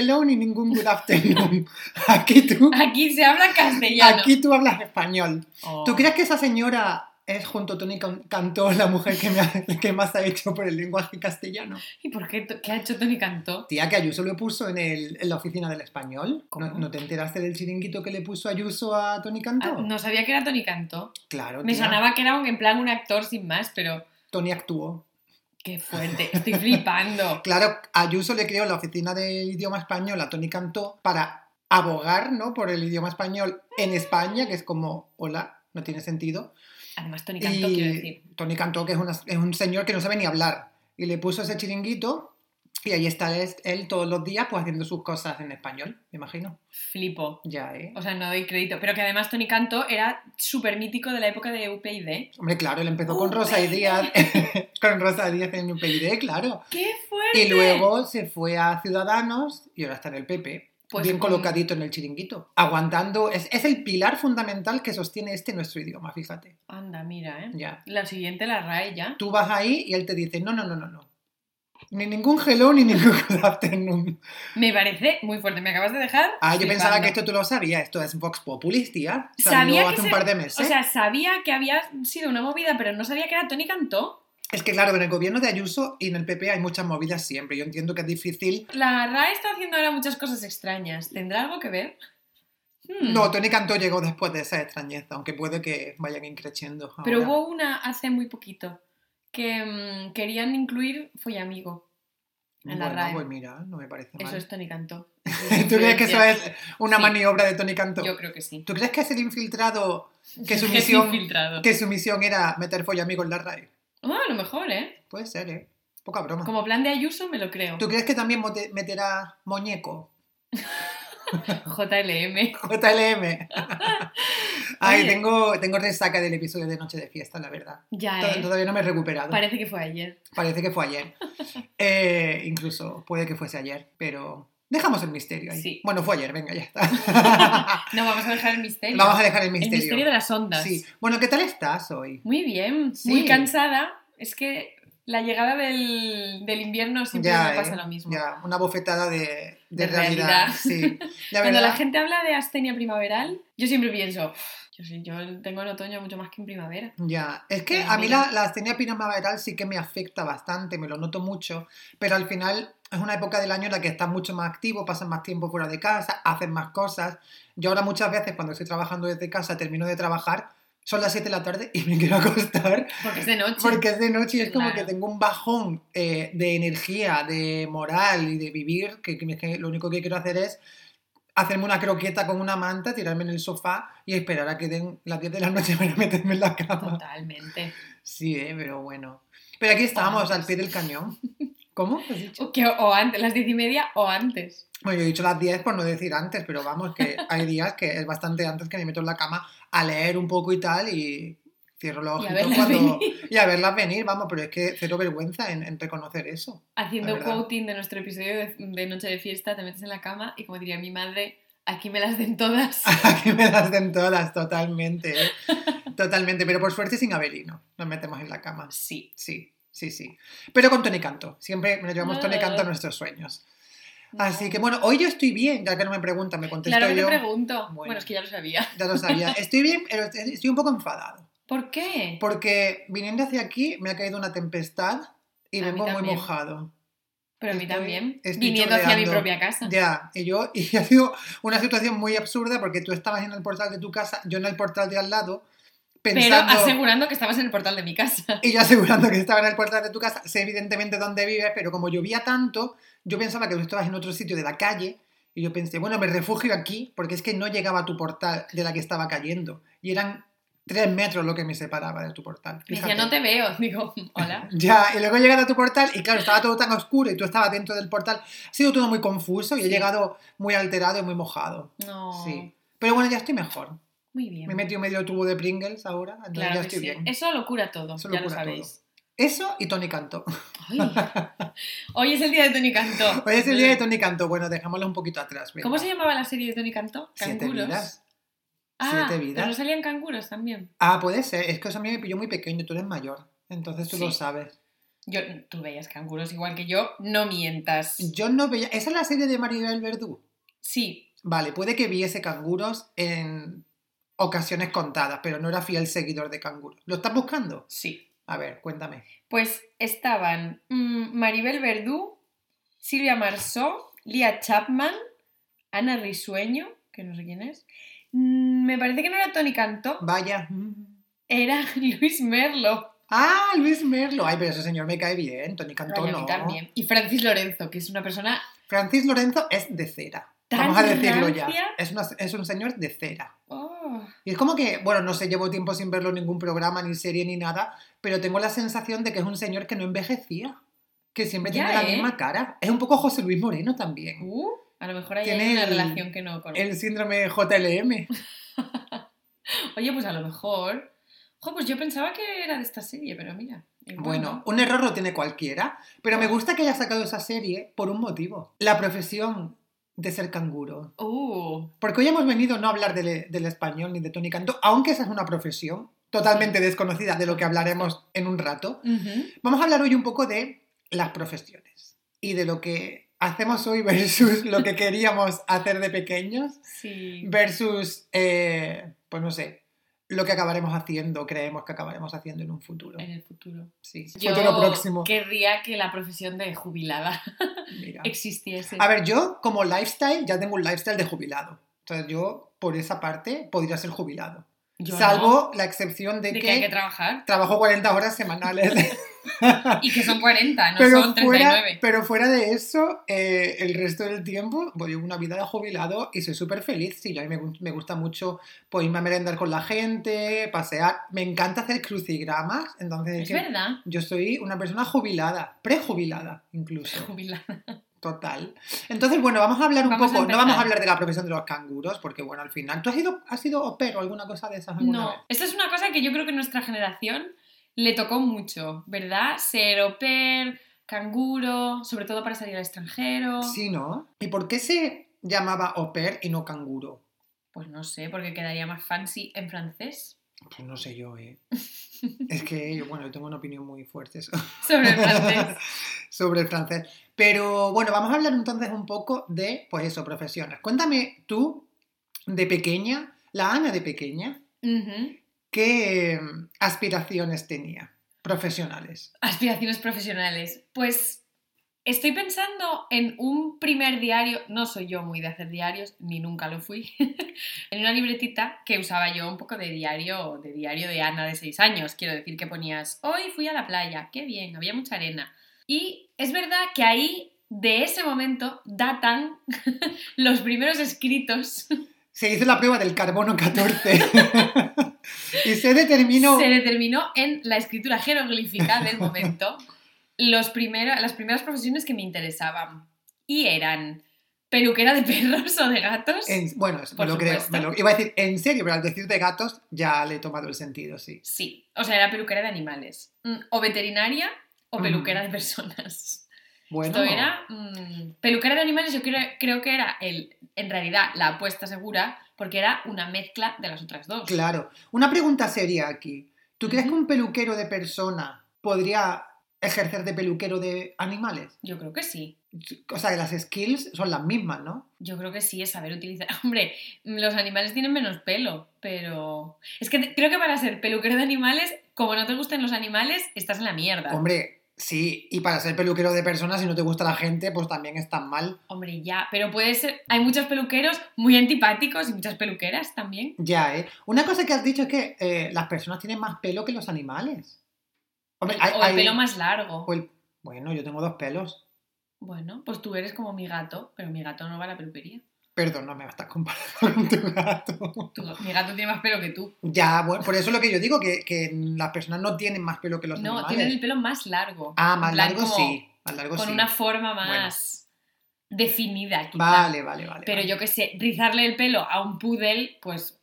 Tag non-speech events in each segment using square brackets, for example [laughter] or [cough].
hello ni ningún good afternoon. [laughs] Aquí tú, Aquí se habla castellano. aquí tú hablas español. Oh. ¿Tú crees que esa señora es junto a Tony Can- Cantó la mujer que, me ha- [laughs] que más ha hecho por el lenguaje castellano? ¿Y por qué? ¿Qué ha hecho Tony Cantó? Tía, que Ayuso lo puso en, el- en la oficina del español. ¿No, no te enteraste del chiringuito que le puso Ayuso a Tony Cantó? Ah, no sabía que era Tony Cantó. Claro, Me tía. sonaba que era un, en plan un actor sin más, pero Tony actuó. Qué fuerte. Estoy flipando. [laughs] Claro, Ayuso le creó la oficina del idioma español a Tony Cantó para abogar ¿no? por el idioma español en España, que es como, hola, no tiene sentido. Además, Tony Cantó, quiero decir. Y Tony Cantó, que es, una- es un señor que no sabe ni hablar, y le puso ese chiringuito y ahí está él, él todos los días pues haciendo sus cosas en español, me imagino. Flipo. Ya, ¿eh? O sea, no doy crédito. Pero que además Tony Cantó era súper mítico de la época de UPyD. Hombre, claro, él empezó con Rosa y UPyD. Díaz, [laughs] con Rosa Díaz en un PID, claro. ¡Qué fuerte! Y luego se fue a Ciudadanos y ahora está en el PP. Pues bien con- colocadito en el chiringuito. Aguantando. Es, es el pilar fundamental que sostiene este nuestro idioma, fíjate. Anda, mira, ¿eh? Ya. La siguiente, la RAE ya. Tú vas ahí y él te dice, no, no, no, no, no. Ni ningún hello ni ningún good [laughs] afternoon. Me parece muy fuerte. Me acabas de dejar. Ah, yo flipando. pensaba que esto tú lo sabías. Esto es Vox Populis, tía. Sabía que hace un se- par de meses. O sea, sabía que había sido una movida, pero no sabía que era Tony Cantó. es que claro, en el gobierno de Ayuso y en el PP hay muchas movidas siempre. Yo entiendo que es difícil. La RAE está haciendo ahora muchas cosas extrañas. ¿Tendrá algo que ver? Hmm. No, Tony Cantó llegó después de esa extrañeza, aunque puede que vayan increciendo. Pero hubo una hace muy poquito que mm, querían incluir Follamigo. en la RAE. pues mira, no me parece mal. Eso es Tony Cantó. [laughs] ¿Tú crees que eso es una Sí. maniobra de Tony Cantó? Yo creo que sí. ¿Tú crees que es el infiltrado que su [laughs] misión, infiltrado. que su misión era meter follamigo en la RAE? Ah, a lo mejor, ¿eh? Puede ser, ¿eh? Poca broma. Como plan de Ayuso me lo creo. ¿Tú crees que también meterá muñeco? [laughs] [laughs] JLM. JLM. [laughs] Ay, Oye. tengo, tengo resaca del episodio de Noche de Fiesta, la verdad. Ya, Tod- ¿eh? Todavía no me he recuperado. Parece que fue ayer. Parece que fue ayer. [laughs] Eh, incluso puede que fuese ayer, pero dejamos el misterio ahí. Sí. Bueno, fue ayer, venga, ya está. No, vamos a dejar el misterio. Vamos a dejar el El misterio. misterio de las ondas. Sí. Bueno, ¿qué tal estás hoy? Muy bien, Sí. muy cansada. Es que la llegada del, del invierno siempre me pasa eh, lo mismo. ya, una bofetada de, de De realidad. realidad. Sí. [laughs] La Cuando la gente habla de astenia primaveral, yo siempre pienso, "Uf, yo, sí, yo tengo en otoño mucho más que en primavera. Ya, es que Pero a mí mira. la, la astenia primaveral sí que me afecta bastante, me lo noto mucho, pero al final es una época del año en la que estás mucho más activo, pasas más tiempo fuera de casa, haces más cosas. Yo ahora muchas veces cuando estoy trabajando desde casa, termino de trabajar, son las 7 de la tarde y me quiero acostar Porque es de noche. porque es de noche y es como Claro. que tengo un bajón eh, de energía, de moral y de vivir, que, que- lo único que quiero hacer es hacerme una croqueta con una manta, tirarme en el sofá y esperar a que den las 10 de la noche para meterme en la cama. Totalmente. Sí, eh, pero bueno. Pero aquí estamos, antes. al pie del cañón. ¿Cómo? ¿Has dicho? O, que, o antes, las diez y media o antes. Bueno, yo he dicho las 10 por no decir antes, pero vamos, que [laughs] hay días que es bastante antes que me meto en la cama a leer un poco y tal y cierro los ojitos cuando... venir. Y a verlas venir, vamos, pero es que cero vergüenza en, en reconocer eso. Haciendo quoting de nuestro episodio de, de Noche de Fiesta, te metes en la cama y como diría mi madre, aquí me las den todas. [laughs] Aquí me las den todas, totalmente. ¿eh? [laughs] Totalmente, pero por suerte sin Abelino. Nos metemos en la cama. Sí. Sí, sí, sí. Pero con Tony Canto. Siempre nos llevamos Tony Ah. Canto a nuestros sueños. Así que bueno, hoy yo estoy bien, ya que no me preguntan, me contesto Claro que te yo. pregunto. Bueno. Bueno. es que ya lo sabía. Ya lo sabía. [laughs] Estoy bien, pero estoy un poco enfadado. ¿Por qué? Porque viniendo hacia aquí me ha caído una tempestad y A vengo muy mojado. Pero a mí también. Viniendo hacia mi propia casa. Ya, y yo, [laughs] y ha sido una situación muy absurda porque tú estabas en el portal de tu casa, yo en el portal de al lado, Pero pensando... asegurando que estabas en el portal de mi casa. [laughs] Y yo asegurando que estaba en el portal de tu casa, sé evidentemente dónde vives, pero como llovía tanto, yo pensaba que tú estabas en otro sitio de la calle, y yo pensé, bueno, me refugio aquí, porque es que no llegaba a tu portal de la que estaba cayendo, y eran tres metros lo que me separaba de tu portal. Me decía, no te veo. [laughs] Digo, hola. [laughs] Ya, y luego he llegado a tu portal, y claro, estaba todo tan oscuro, y tú estabas dentro del portal, ha sido todo muy confuso, y he Sí. llegado muy alterado y muy mojado. No. Sí. Pero bueno, ya estoy mejor. Muy bien. Me he metido medio tubo de Pringles ahora, entonces Claro ya estoy sí. bien. Eso lo cura todo. Eso ya lo sabéis. Eso y Tony Canto. Ay. Hoy es el día de Tony Cantó. [laughs] Hoy es el día de Tony Canto. Bueno, dejámoslo un poquito atrás. venga. ¿Cómo se llamaba la serie de Tony? Siete Canguros. vidas. Ah, Siete vidas. pero no salían canguros también. Ah, puede ser. Es que eso a mí me pilló muy pequeño. Tú eres mayor. Entonces tú Sí. lo sabes. Yo, tú veías canguros igual que yo, no mientas. Yo no veía. ¿Esa es la serie de Maribel Verdú? Sí, Vale, puede que viese canguros en ocasiones contadas, pero no era fiel seguidor de canguros. ¿Lo estás buscando? sí. A ver, cuéntame. Pues estaban mm, Maribel Verdú, Silvia Marsó, Lía Chapman, Ana Risueño, que no sé quién es. Mm, me parece que no era Tony Cantó, Vaya. era [laughs] Luis Merlo. Ah, Luis Merlo. Ay, pero ese señor me cae bien. Tony Cantó Ay, a no. mí también. Y Francis Lorenzo, que es una persona Francis Lorenzo es de cera. Vamos a decirlo ya. Es, una- es un señor de cera. Oh, Y es como que, bueno, no sé, llevo tiempo sin verlo en ningún programa, ni serie, ni nada, pero tengo la sensación de que es un señor que no envejecía. Que siempre tiene la ¿eh? misma cara. Es un poco José Luis Moreno también. uh, a lo mejor Tiene hay una el- relación que no conozco. El síndrome JLM. [laughs] Oye, pues a lo mejor. Jo, pues yo pensaba que era de esta serie, pero mira. Bueno, no. un error lo tiene cualquiera, pero me gusta que haya sacado esa serie por un motivo. La profesión de ser canguro. Uh, Porque hoy hemos venido no a hablar del, del español ni de Tony Cantó, aunque esa es una profesión totalmente desconocida de lo que hablaremos en un rato. Vamos a hablar hoy un poco de las profesiones y de lo que hacemos hoy versus lo que [laughs] queríamos hacer de pequeños Sí. versus, eh, pues no sé, lo que acabaremos haciendo, creemos que acabaremos haciendo en un futuro. En el futuro. Sí, Yo futuro próximo. querría que la profesión de jubilada [laughs] Mira. existiese. A ver, yo como lifestyle ya tengo un lifestyle de jubilado. Entonces yo por esa parte podría ser jubilado. Yo Salvo no, la excepción de, de que, que hay que trabajar. trabajo 40 horas semanales. [laughs] Y que son 40, no pero, son fuera, 39. pero fuera de eso, eh, el resto del tiempo voy una vida de jubilado y soy súper feliz. Sí, yo a mí me, me gusta mucho pues, irme a merendar con la gente, pasear. Me encanta hacer crucigramas. Entonces Es que verdad. yo soy una persona jubilada, prejubilada incluso. Jubilada. Total. Entonces, bueno, vamos a hablar un Vamos poco, no vamos a hablar de la profesión de los canguros, porque bueno, al final, ¿tú has sido, has sido au pair o alguna cosa de esas alguna No, vez? esta es una cosa que yo creo que nuestra generación le tocó mucho, ¿verdad? Ser pair, canguro, sobre todo para salir al extranjero. Sí, ¿no? ¿Y por qué se llamaba au pair y no canguro? Pues no sé, porque quedaría más fancy en francés. Pues no sé yo, ¿eh? Es que yo, bueno, yo tengo una opinión muy fuerte so- [laughs] Sobre el francés. [laughs] sobre el francés. Pero bueno, vamos a hablar entonces un poco de, pues eso, profesiones. Cuéntame tú, de pequeña, la Ana de pequeña. ¿qué aspiraciones tenía profesionales? Aspiraciones profesionales. Pues estoy pensando en un primer diario, no soy yo muy de hacer diarios, ni nunca lo fui, [laughs] en una libretita que usaba yo un poco de diario, de diario de Ana de 6 años. Quiero decir que ponías, hoy fui a la playa, qué bien, había mucha arena. Y es verdad que ahí, de ese momento, datan [laughs] los primeros escritos. Se hizo la prueba del carbono 14 [laughs] y se determinó... Se determinó en la escritura jeroglífica del momento los las primeras profesiones que me interesaban. Y eran peluquera de [laughs] perros o de gatos. en- bueno, me Por lo creo. supuesto. me lo- iba a decir en serio, pero al decir de gatos ya le he tomado el sentido, sí. Sí, o sea, era peluquera de animales. Mm, O veterinaria o peluquera de personas. Bueno, Esto era mm, peluquera de animales, yo creo, creo que era el, en realidad la apuesta segura, porque era una mezcla de las otras dos. claro. Una pregunta seria aquí. ¿Tú crees que un peluquero de persona podría ejercer de peluquero de animales? Yo creo que sí. O sea, que las skills son las mismas, ¿no? Yo creo que sí es saber utilizar. [laughs] Hombre, los animales tienen menos pelo, pero. Es que creo que para ser peluquero de animales, como no te gusten los animales, estás en la mierda. Hombre, sí. Y para ser peluquero de personas, si no te gusta la gente, pues también estás mal. Hombre, ya, pero puede ser. Hay muchos peluqueros muy antipáticos y muchas peluqueras también. Ya, ¿eh? Una cosa que has dicho es que eh, las personas tienen más pelo que los animales. Hombre, hay- o el hay- pelo más largo. o el- Bueno, yo tengo dos pelos. Bueno, pues tú eres como mi gato, pero mi gato no va a la peluquería. Perdón, no me estás comparando [laughs] con tu gato. Tu- mi gato tiene más pelo que tú. Ya, bueno, por eso es lo que yo digo, que, que las personas no tienen más pelo que los no, animales. tienen el pelo más largo. Ah, más plan, largo como sí. Más largo Con sí. una forma más definida, quizá. Vale, vale, vale. Pero vale. yo que sé, rizarle el pelo a un poodle, pues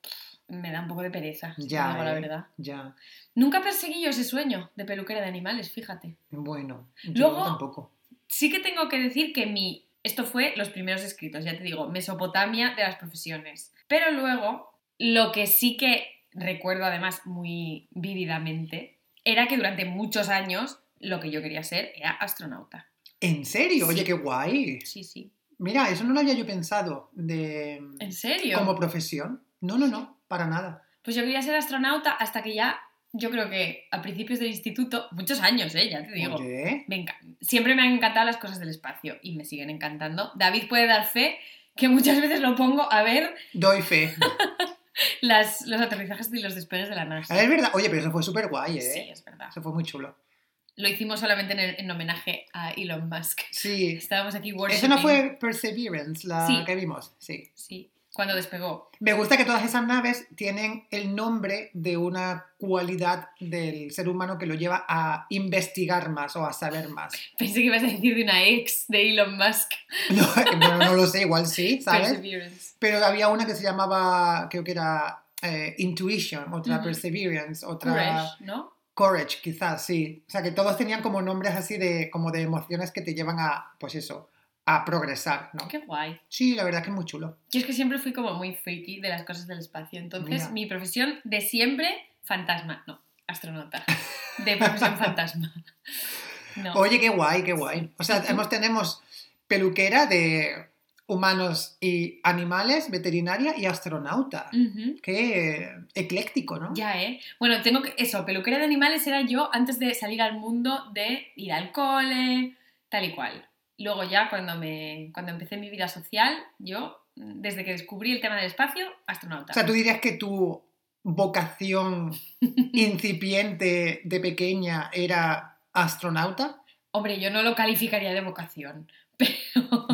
me da un poco de pereza, si Ya, la eh. verdad. Ya. Nunca perseguí yo ese sueño de peluquera de animales, fíjate. Bueno, yo Luego- tampoco. Sí que tengo que decir que mi... Esto fue los primeros escritos, ya te digo, Mesopotamia de las profesiones. Pero luego, lo que sí que recuerdo además muy vívidamente, era que durante muchos años lo que yo quería ser era astronauta. ¿En serio? Oye, qué guay. Sí, sí. Mira, eso no lo había yo pensado de ¿En serio? como profesión. No, no, no, para nada. Pues yo quería ser astronauta hasta que ya, yo creo que a principios del instituto, muchos años, ¿eh? Ya te digo. Oye, Me Siempre me han encantado las cosas del espacio y me siguen encantando. David puede dar fe que muchas veces lo pongo a ver doy fe. [laughs] las, los aterrizajes y los despegues de la NASA. Es verdad. Oye, pero eso fue súper guay, ¿eh? Sí, es verdad. Eso fue muy chulo. Lo hicimos solamente en, en homenaje a Elon Musk. Sí. Estábamos aquí Eso worshipping. no fue Perseverance la Sí. que vimos. Sí. Sí, cuando despegó. Me gusta que todas esas naves tienen el nombre de una cualidad del ser humano que lo lleva a investigar más o a saber más. [laughs] Pensé que ibas a decir de una ex de Elon Musk. [laughs] No, bueno, no lo sé, igual sí, [laughs] ¿sabes? Perseverance. Pero había una que se llamaba, creo que era eh, Intuition, otra. Perseverance, otra Courage, ¿no? Courage, quizás, sí. O sea, que todos tenían como nombres así de, como de emociones que te llevan a, pues eso, a progresar, ¿no? Qué guay. Sí, la verdad que es muy chulo. Yo es que siempre fui como muy freaky de las cosas del espacio. Entonces, Mira. mi profesión de siempre, fantasma. No, astronauta. De profesión [laughs] fantasma. No. Oye, qué guay, qué guay. O sea, hemos, tenemos peluquera de humanos y animales, veterinaria y astronauta. Qué ecléctico, ¿no? Ya, ¿eh? Bueno, tengo que... Eso, peluquera de animales era yo antes de salir al mundo de ir al cole, tal y cual. Luego ya, cuando, me, cuando empecé mi vida social, yo, desde que descubrí el tema del espacio, astronauta. O sea, tú dirías que tu vocación [laughs] incipiente de pequeña era astronauta. Hombre, yo no lo calificaría de vocación, [laughs] pero,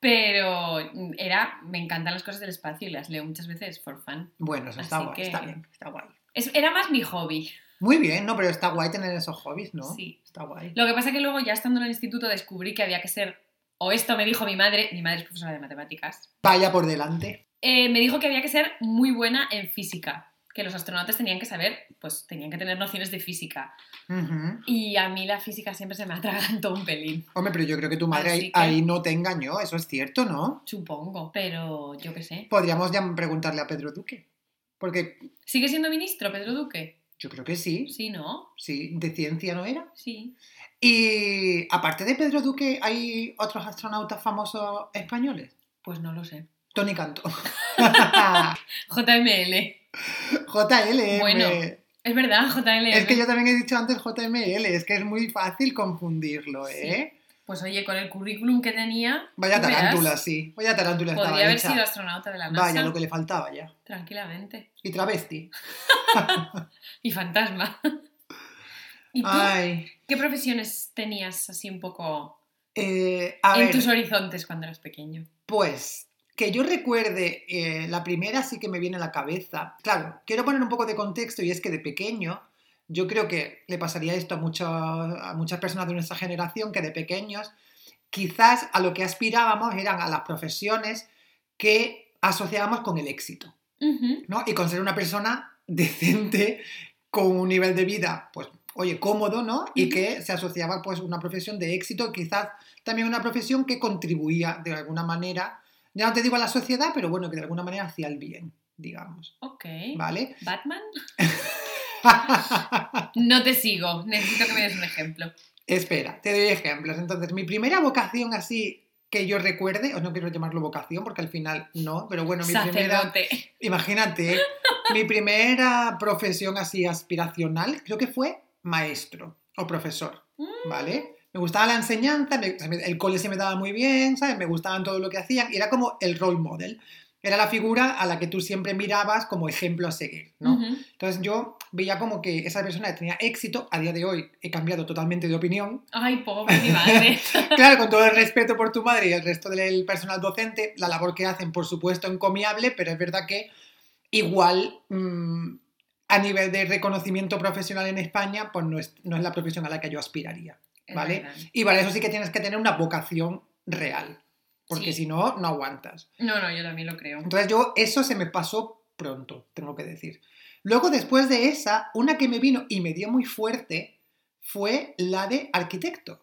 pero era, me encantan las cosas del espacio y las leo muchas veces for fun. Bueno, eso está guay, que- está bien, está guay. Es- era más mi hobby. Muy bien, no, pero está guay tener esos hobbies, ¿no? Sí. Está guay. Lo que pasa que luego, ya estando en el instituto, descubrí que había que ser, o esto me dijo mi madre, mi madre es profesora de matemáticas, Vaya por delante. eh, me dijo que había que ser muy buena en física, que los astronautas tenían que saber, pues tenían que tener nociones de física. Y a mí la física siempre se me atragantó un pelín, Hombre, pero yo creo que tu madre ahí, que- ahí no te engañó, eso es cierto, ¿no? supongo, pero yo qué sé. Podríamos ya preguntarle a Pedro Duque. Porque ¿Sigue siendo ministro Pedro Duque? Yo creo que sí. Sí, ¿no? Sí, de ciencia no era. Sí. Y aparte de Pedro Duque, ¿hay otros astronautas famosos españoles? Pues no lo sé. Tony Canto. [laughs] JML. JL. Bueno, Es verdad, JML. Es que yo también he dicho antes JML, es que es muy fácil confundirlo, ¿eh? Pues oye, con el currículum que tenía. Vaya verás, tarántula, sí. Vaya tarántula estaba Podría haber hecha. sido astronauta de la NASA. Vaya, lo que le faltaba ya. Tranquilamente. Y travesti. [laughs] Y fantasma. [laughs] ¿Y tú Ay. qué profesiones tenías así un poco eh, a en ver, tus horizontes cuando eras pequeño? pues que yo recuerde, eh, la primera sí que me viene a la cabeza. Claro, quiero poner un poco de contexto y es que de pequeño, yo creo que le pasaría esto a, mucho- a muchas personas de nuestra generación, que de pequeños quizás a lo que aspirábamos eran a las profesiones que asociábamos con el éxito. ¿no? Y con ser una persona [laughs] decente, con un nivel de vida, pues, oye, cómodo, ¿no? Y que se asociaba, pues, una profesión de éxito, quizás también una profesión que contribuía de alguna manera, ya no te digo a la sociedad, pero bueno, que de alguna manera hacía el bien, digamos, Ok. ¿vale? ¿Batman? [laughs] [laughs] No te sigo. Necesito que me des un ejemplo. Espera, te doy ejemplos. Entonces, mi primera vocación así que yo recuerde, o no quiero llamarlo vocación porque al final no, pero bueno, mi primera, Sacerdote. Imagínate, mi primera profesión así aspiracional creo que fue maestro o profesor, Mm. ¿vale? Me gustaba la enseñanza, el cole se me daba muy bien, ¿sabes? Me gustaban todo lo que hacían y era como el role model. Era la figura a la que tú siempre mirabas como ejemplo a seguir, ¿no? Entonces yo veía como que esa persona tenía éxito, a día de hoy he cambiado totalmente de opinión, Ay, pobre mi madre. [laughs] Claro, con todo el respeto por tu madre y el resto del personal docente, la labor que hacen, por supuesto, encomiable, pero es verdad que igual mm, a nivel de reconocimiento profesional en España, pues no es, no es la profesión a la que yo aspiraría. ¿Vale? Y para eso sí que tienes que tener una vocación real, porque Sí. si no, no aguantas. No, no, yo también lo creo. Entonces yo, eso se me pasó pronto, tengo que decir. Luego, después de esa, una que me vino y me dio muy fuerte fue la de arquitecto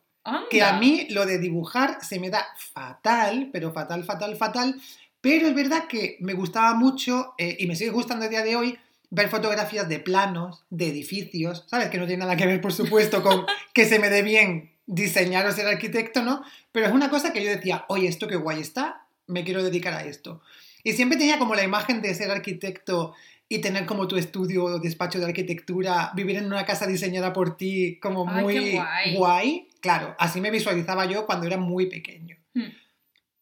que a mí lo de dibujar se me da fatal, pero fatal, fatal, fatal. Pero es verdad que me gustaba mucho, eh, y me sigue gustando a día de hoy, ver fotografías de planos, de edificios, ¿sabes? Que no tiene nada que ver, por supuesto, con [laughs] que se me dé bien diseñar o ser arquitecto, ¿no? Pero es una cosa que yo decía, oye, esto qué guay está, me quiero dedicar a esto. Y siempre tenía como la imagen de ser arquitecto y tener como tu estudio o despacho de arquitectura, vivir en una casa diseñada por ti como Ay, muy guay. Claro, así me visualizaba yo cuando era muy pequeño. Hmm.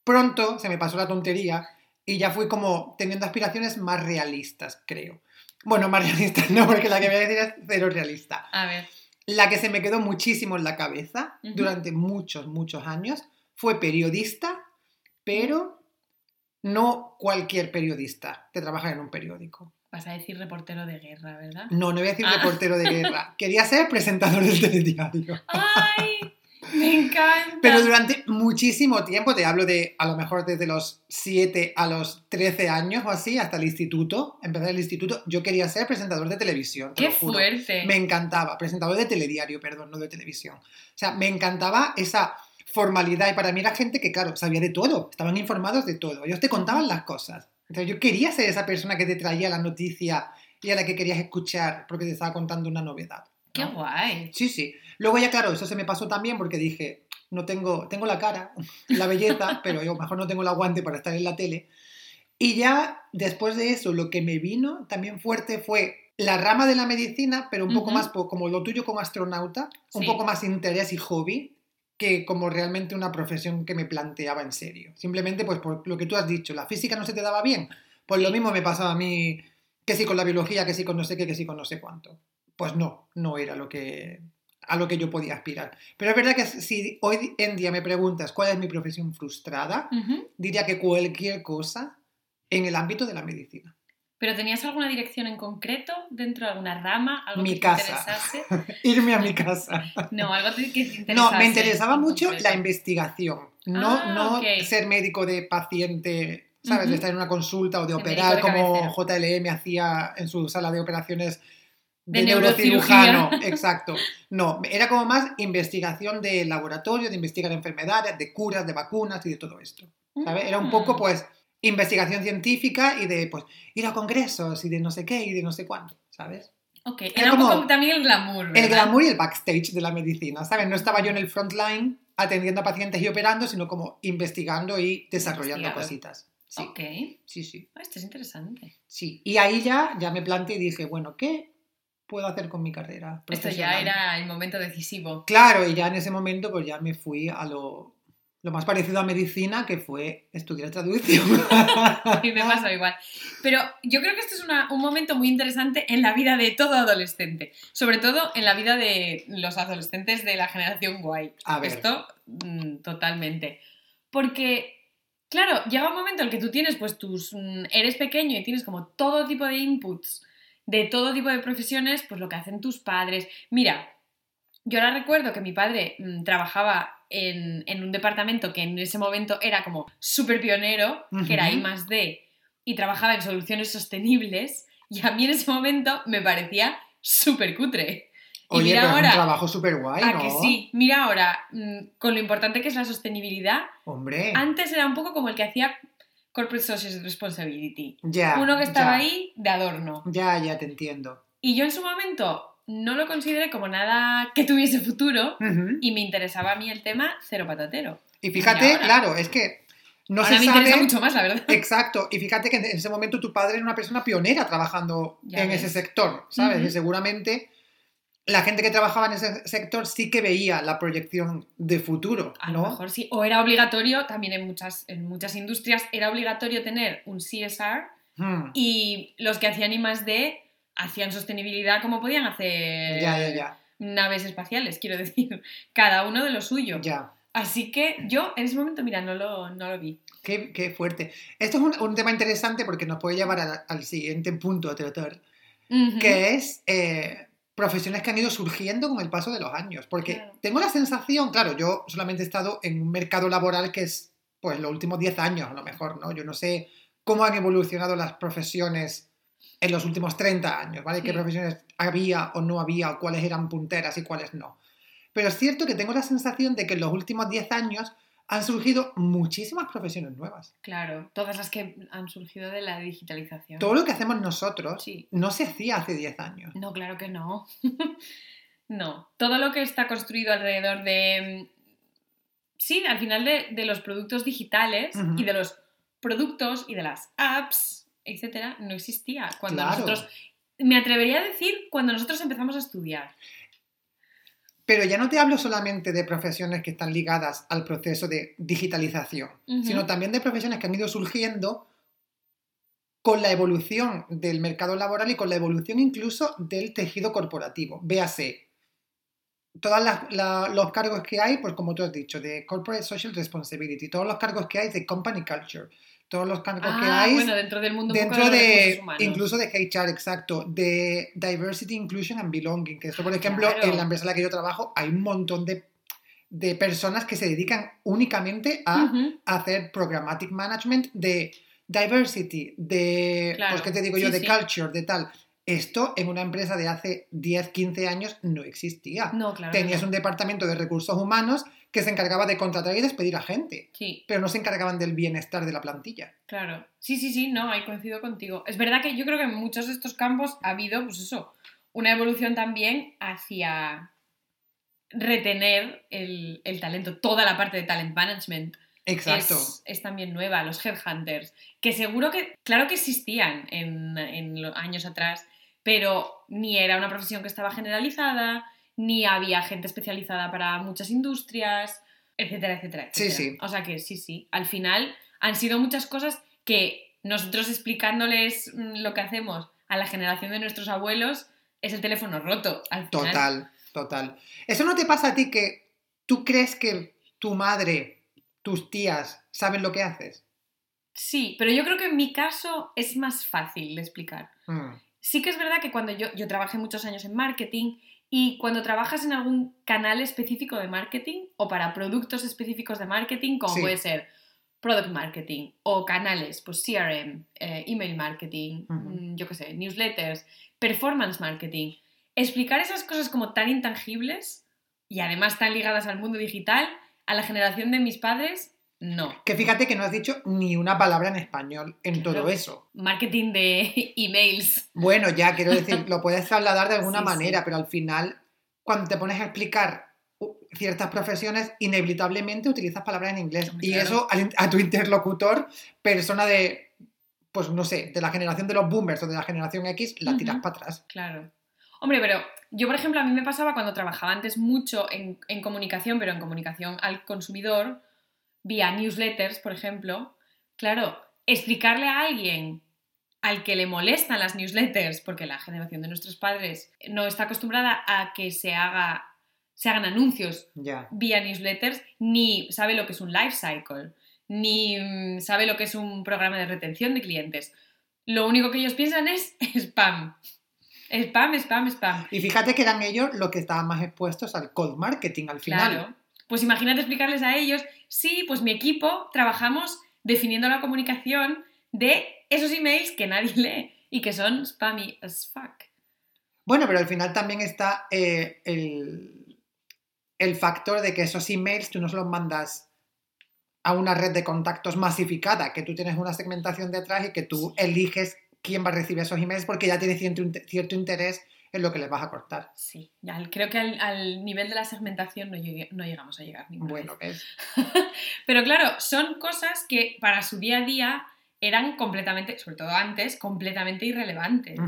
Pronto se me pasó la tontería y ya fui como teniendo aspiraciones más realistas, creo. Bueno, más realistas [laughs] no, porque la que voy a decir es cero realista. A ver. La que se me quedó muchísimo en la cabeza durante muchos, muchos años fue periodista, pero no cualquier periodista que trabaja en un periódico. Vas a decir reportero de guerra, ¿verdad? No, no voy a decir Ah. reportero de guerra. [laughs] Quería ser presentador del telediario. ¡Ay! Me encanta. Pero durante muchísimo tiempo, te hablo de a lo mejor desde los 7 a los 13 años o así, hasta el instituto, empezar el instituto, yo quería ser presentador de televisión. te ¡Qué fuerte! Me encantaba, presentador de telediario, perdón, no de televisión. O sea, me encantaba esa formalidad y para mí era gente que, claro, sabía de todo, estaban informados de todo, ellos te contaban las cosas. Entonces yo quería ser esa persona que te traía la noticia y a la que querías escuchar porque te estaba contando una novedad. ¡Qué ¿no? guay! Sí, sí. Luego ya, claro, eso se me pasó también porque dije, no tengo, tengo la cara, la belleza, [laughs] pero yo mejor no tengo el aguante para estar en la tele. Y ya después de eso, lo que me vino también fuerte fue la rama de la medicina, pero un poco Ujú. más po- como lo tuyo como astronauta, un Sí. poco más interés y hobby que como realmente una profesión que me planteaba en serio. Simplemente pues por lo que tú has dicho, la física no se te daba bien, pues lo Sí. mismo me pasaba a mí que sí con la biología, que sí con no sé qué, que sí con no sé cuánto. Pues no, no era lo que a lo que yo podía aspirar. Pero es verdad que si hoy en día me preguntas cuál es mi profesión frustrada, diría que cualquier cosa en el ámbito de la medicina. ¿Pero tenías alguna dirección en concreto dentro de alguna rama? ¿Algo Mi que casa. te interesase? [laughs] Irme a mi casa. No, algo que te interesase. No, me interesaba mucho concreto. la investigación, no, Ah, no ser médico de paciente, ¿sabes? De estar en una consulta o de operar de como. JLM hacía en su sala de operaciones de, De neurocirujano. [laughs] Exacto. No, era como más investigación de laboratorio, de investigar enfermedades, de curas, de vacunas y de todo esto. ¿sabes? Era un poco, Mm. pues, investigación científica y de, pues, ir a congresos y de no sé qué y de no sé cuándo, ¿sabes? Ok, Era era un como poco también el glamour, ¿verdad? El glamour y el backstage de la medicina, ¿sabes? No estaba yo en el frontline atendiendo a pacientes y operando, sino como investigando y desarrollando cositas. Sí, Ok. sí, sí, Ah, esto es interesante. sí. Y ahí ya, ya me planteé y dije, bueno, ¿qué puedo hacer con mi carrera Esto ya era el momento decisivo. Claro, y ya en ese momento pues ya me fui a lo, lo más parecido a medicina, que fue estudiar traducción. [laughs] Y me pasó igual. Pero yo creo que esto es una- un momento muy interesante en la vida de todo adolescente. Sobre todo en la vida de los adolescentes de la generación guay. A ver. Esto, mm, totalmente. Porque, claro, llega un momento en el que tú tienes, pues tus. mm, eres pequeño y tienes como todo tipo de inputs de todo tipo de profesiones, pues lo que hacen tus padres. Mira, yo ahora recuerdo que mi padre mm, trabajaba en, en un departamento que en ese momento era como súper pionero, que era. I más D, y trabajaba en soluciones sostenibles, y a mí en ese momento me parecía súper cutre. Y Oye, mira pero es ahora, un trabajo súper guay, ¿a ¿no? que sí? Mira ahora, mm, con lo importante que es la sostenibilidad, Hombre, antes era un poco como el que hacía Corporate Social Responsibility. ya. Uno que estaba ya, ahí de adorno. Ya, ya te entiendo. Y yo en su momento no lo consideré como nada que tuviese futuro Ujú. y me interesaba a mí el tema cero patatero. Y fíjate, ahora? claro, es que no Ahora se me sabe... interesa mucho más, la verdad. [laughs] Exacto, y fíjate que en ese momento tu padre era una persona pionera trabajando Ya en ves. ese sector, ¿sabes? Ujú. Y seguramente la gente que trabajaba en ese sector sí que veía la proyección de futuro, A lo mejor sí. O era obligatorio, también en muchas, en muchas industrias, era obligatorio tener un CSR Hmm, y los que hacían I más D hacían sostenibilidad como podían hacer Ya, ya, ya, naves espaciales, quiero decir. [laughs] Cada uno de lo suyo. ya. Así que yo en ese momento, mira, no lo, no lo vi. Qué, qué fuerte. Esto es un, un tema interesante porque nos puede llevar a- al siguiente punto a tratar, que es eh, profesiones que han ido surgiendo con el paso de los años. Porque Claro. tengo la sensación, claro, yo solamente he estado en un mercado laboral que es, pues, los últimos 10 años a lo mejor, ¿no? Yo no sé cómo han evolucionado las profesiones en los últimos 30 años, ¿vale? ¿Qué profesiones había o no había, o cuáles eran punteras y cuáles no? Pero es cierto que tengo la sensación de que en los últimos 10 años han surgido muchísimas profesiones nuevas. Claro, todas las que han surgido de la digitalización. Todo lo que hacemos nosotros Sí. no se hacía hace 10 años. No, claro que no. [laughs] no. Todo lo que está construido alrededor de. mm, Sí, al final de, de los productos digitales y de los productos y de las apps, etcétera, no existía. Cuando Claro. nosotros. Me atrevería a decir cuando nosotros empezamos a estudiar. Pero ya no te hablo solamente de profesiones que están ligadas al proceso de digitalización, sino también de profesiones que han ido surgiendo con la evolución del mercado laboral y con la evolución incluso del tejido corporativo. Véase, todos los cargos que hay, pues como tú has dicho, de Corporate Social Responsibility, todos los cargos que hay de Company Culture, todos los cargos que Ah, hay bueno, dentro del mundo dentro de, incluso de HR, exacto, de Diversity, Inclusion and Belonging, que esto, por ejemplo, Claro. en la empresa en la que yo trabajo hay un montón de, de personas que se dedican únicamente a hacer programmatic management de diversity, de, Claro, pues qué te digo yo, sí, de sí. culture, de tal. Esto en una empresa de hace 10, 15 años no existía. No, claro. Tenías no. un departamento de recursos humanos que se encargaba de contratar y despedir a gente, Sí, pero no se encargaban del bienestar de la plantilla. claro. Sí, sí, sí, no, ahí coincido contigo. Es verdad que yo creo que en muchos de estos campos ha habido, pues eso, una evolución también hacia retener el, el talento, toda la parte de talent management. Exacto. Es, es también nueva, los headhunters, que seguro que, claro que existían en, en los años atrás, pero ni era una profesión que estaba generalizada, ni había gente especializada para muchas industrias, etcétera, etcétera, Sí, etcétera. sí. O sea que sí, sí, al final han sido muchas cosas que nosotros explicándoles mm, lo que hacemos a la generación de nuestros abuelos es el teléfono roto. Al final. Total, total. ¿Eso no te pasa a ti que tú crees que tu madre, tus tías, saben lo que haces? Sí, pero yo creo que en mi caso es más fácil de explicar. Mm, Sí que es verdad que cuando yo, yo trabajé muchos años en marketing y cuando trabajas en algún canal específico de marketing o para productos específicos de marketing, como Sí. puede ser product marketing o canales, pues CRM, eh, email marketing, mm, yo qué sé, newsletters, performance marketing, explicar esas cosas como tan intangibles y además tan ligadas al mundo digital, a la generación de mis padres, no. Que fíjate que no has dicho ni una palabra en español en Claro. todo eso. Marketing de [laughs] emails. Bueno, ya quiero decir, [laughs] lo puedes trasladar de alguna Sí, manera, sí. pero al final, cuando te pones a explicar uh, ciertas profesiones, inevitablemente utilizas palabras en inglés. Y eso a tu interlocutor, persona de, pues no sé, de la generación de los boomers o de la generación X, la tiras para atrás. Claro. Hombre, pero yo, por ejemplo, a mí me pasaba cuando trabajaba antes mucho en, en comunicación, pero en comunicación al consumidor, vía newsletters, por ejemplo. Claro, explicarle a alguien al que le molestan las newsletters, porque la generación de nuestros padres no está acostumbrada a que se haga se hagan anuncios Ya. vía newsletters, ni sabe lo que es un life cycle, ni mm, sabe lo que es un programa de retención de clientes. Lo único que ellos piensan es [laughs] spam. Spam, spam, spam. Y fíjate que eran ellos los que estaban más expuestos al cold marketing al final. Claro. Pues imagínate explicarles a ellos, sí, pues mi equipo trabajamos definiendo la comunicación de esos emails que nadie [laughs] lee y que son spammy as fuck. Bueno, pero al final también está eh, el, el factor de que esos emails tú no se los mandas a una red de contactos masificada, que tú tienes una segmentación detrás y que tú eliges quién va a recibir esos emails porque ya tienes cierto, cierto interés en lo que les vas a cortar. Sí, ya, creo que al, al nivel de la segmentación no, llegamos a llegar ninguna Bueno, vez. ¿ves? [laughs] Pero claro, son cosas que para su día a día eran completamente, sobre todo antes, completamente irrelevantes.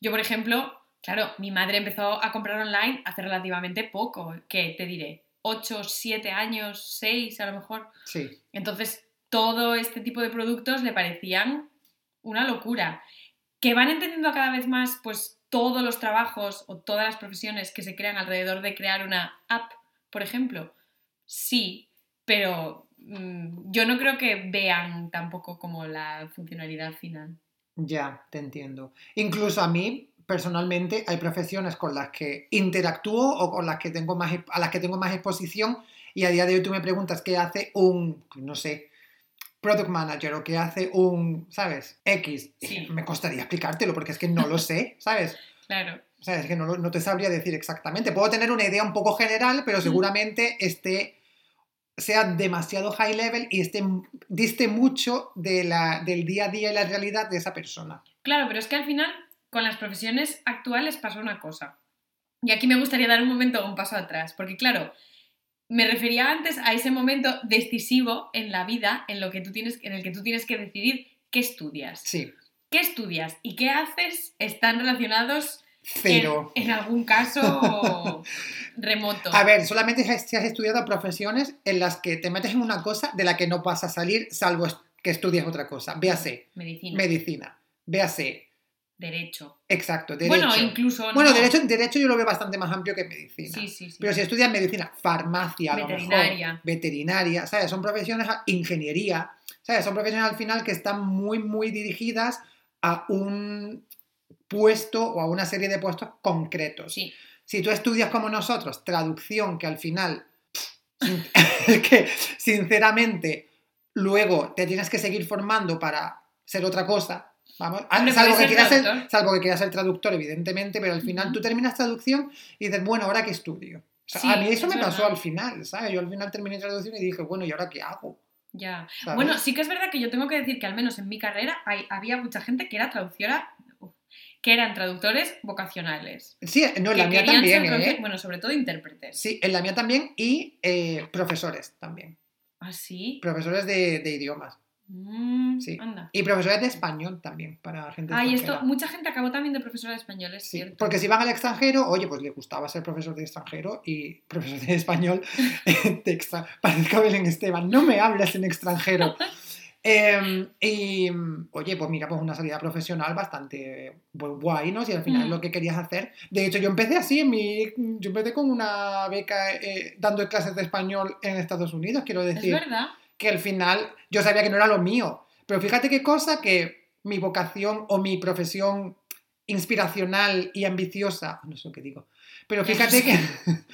Yo, por ejemplo, claro, mi madre empezó a comprar online hace relativamente poco, que te diré, 8, 7 años, 6 a lo mejor. Sí. Entonces, todo este tipo de productos le parecían una locura. Que van entendiendo cada vez más, pues, todos los trabajos o todas las profesiones que se crean alrededor de crear una app, por ejemplo. Sí, pero mm, yo no creo que vean tampoco como la funcionalidad final. Ya, te entiendo. Incluso a mí, personalmente, hay profesiones con las que interactúo o con las que tengo más, a las que tengo más exposición y a día de hoy tú me preguntas qué hace un, no sé, product manager o qué hace un, ¿sabes? X. Sí. Me costaría explicártelo porque es que no lo sé, [laughs] ¿sabes? Claro. O sea, es que no, no te sabría decir exactamente. Puedo tener una idea un poco general, pero seguramente esté sea demasiado high level y esté, diste mucho de la, del día a día y la realidad de esa persona. Claro, pero es que al final con las profesiones actuales pasa una cosa. Y aquí me gustaría dar un momento, un paso atrás, porque claro, me refería antes a ese momento decisivo en la vida en, lo que tú tienes, en el que tú tienes que decidir qué estudias. Sí. ¿Qué estudias y qué haces están relacionados Cero. En, en algún caso [laughs] remoto. A ver, solamente si has estudiado profesiones en las que te metes en una cosa de la que no vas a salir salvo que estudies otra cosa. Véase, Medicina. medicina. Véase, Derecho. exacto, derecho. Bueno, incluso. Bueno, no. derecho, derecho yo lo veo bastante más amplio que medicina. Sí, sí, sí. Pero si estudias medicina, farmacia, a lo mejor, Veterinaria. veterinaria, ¿sabes? Son profesiones, ingeniería, ¿sabes? Son profesiones al final que están muy, muy dirigidas a un puesto o a una serie de puestos concretos. Sí. Si tú estudias como nosotros, traducción, que al final, [laughs] que sinceramente, luego te tienes que seguir formando para ser otra cosa, vamos, Ah, salvo, que quieras ser, traductor. salvo que quieras ser traductor, evidentemente, pero al final tú terminas traducción y dices, bueno, ¿ahora qué estudio? O sea, Sí, a mí eso es me pasó al final, ¿sabes? Yo al final terminé traducción y dije, bueno, ¿y ahora qué hago? Ya. ¿Sabes? Bueno, sí que es verdad que yo tengo que decir que al menos en mi carrera hay- había mucha gente que era traductora, que eran traductores vocacionales. Sí, no, en la mía también, ¿eh? Bueno, sobre todo intérpretes. Sí, en la mía también y eh, profesores también. ¿Ah, sí? Profesores de, de idiomas. Mm, Sí. Anda. Y profesores de español también, para gente Ay, extranjera. esto, mucha gente acabó también de profesora de español, es Sí, cierto. porque si van al extranjero, oye, pues le gustaba ser profesor de extranjero y profesor de español [laughs] de extra... Parezco Belén Esteban, no me hablas en extranjero. [laughs] Em, y, oye, pues mira, pues una salida profesional bastante guay, ¿no? Si al final es Mm. lo que querías hacer. De hecho, yo empecé así, en mi, yo empecé con una beca eh, dando clases de español en Estados Unidos, quiero Es decir verdad. Que al final yo sabía que no era lo mío. Pero fíjate qué cosa que mi vocación o mi profesión inspiracional y ambiciosa, no sé lo que digo, pero fíjate que, [laughs]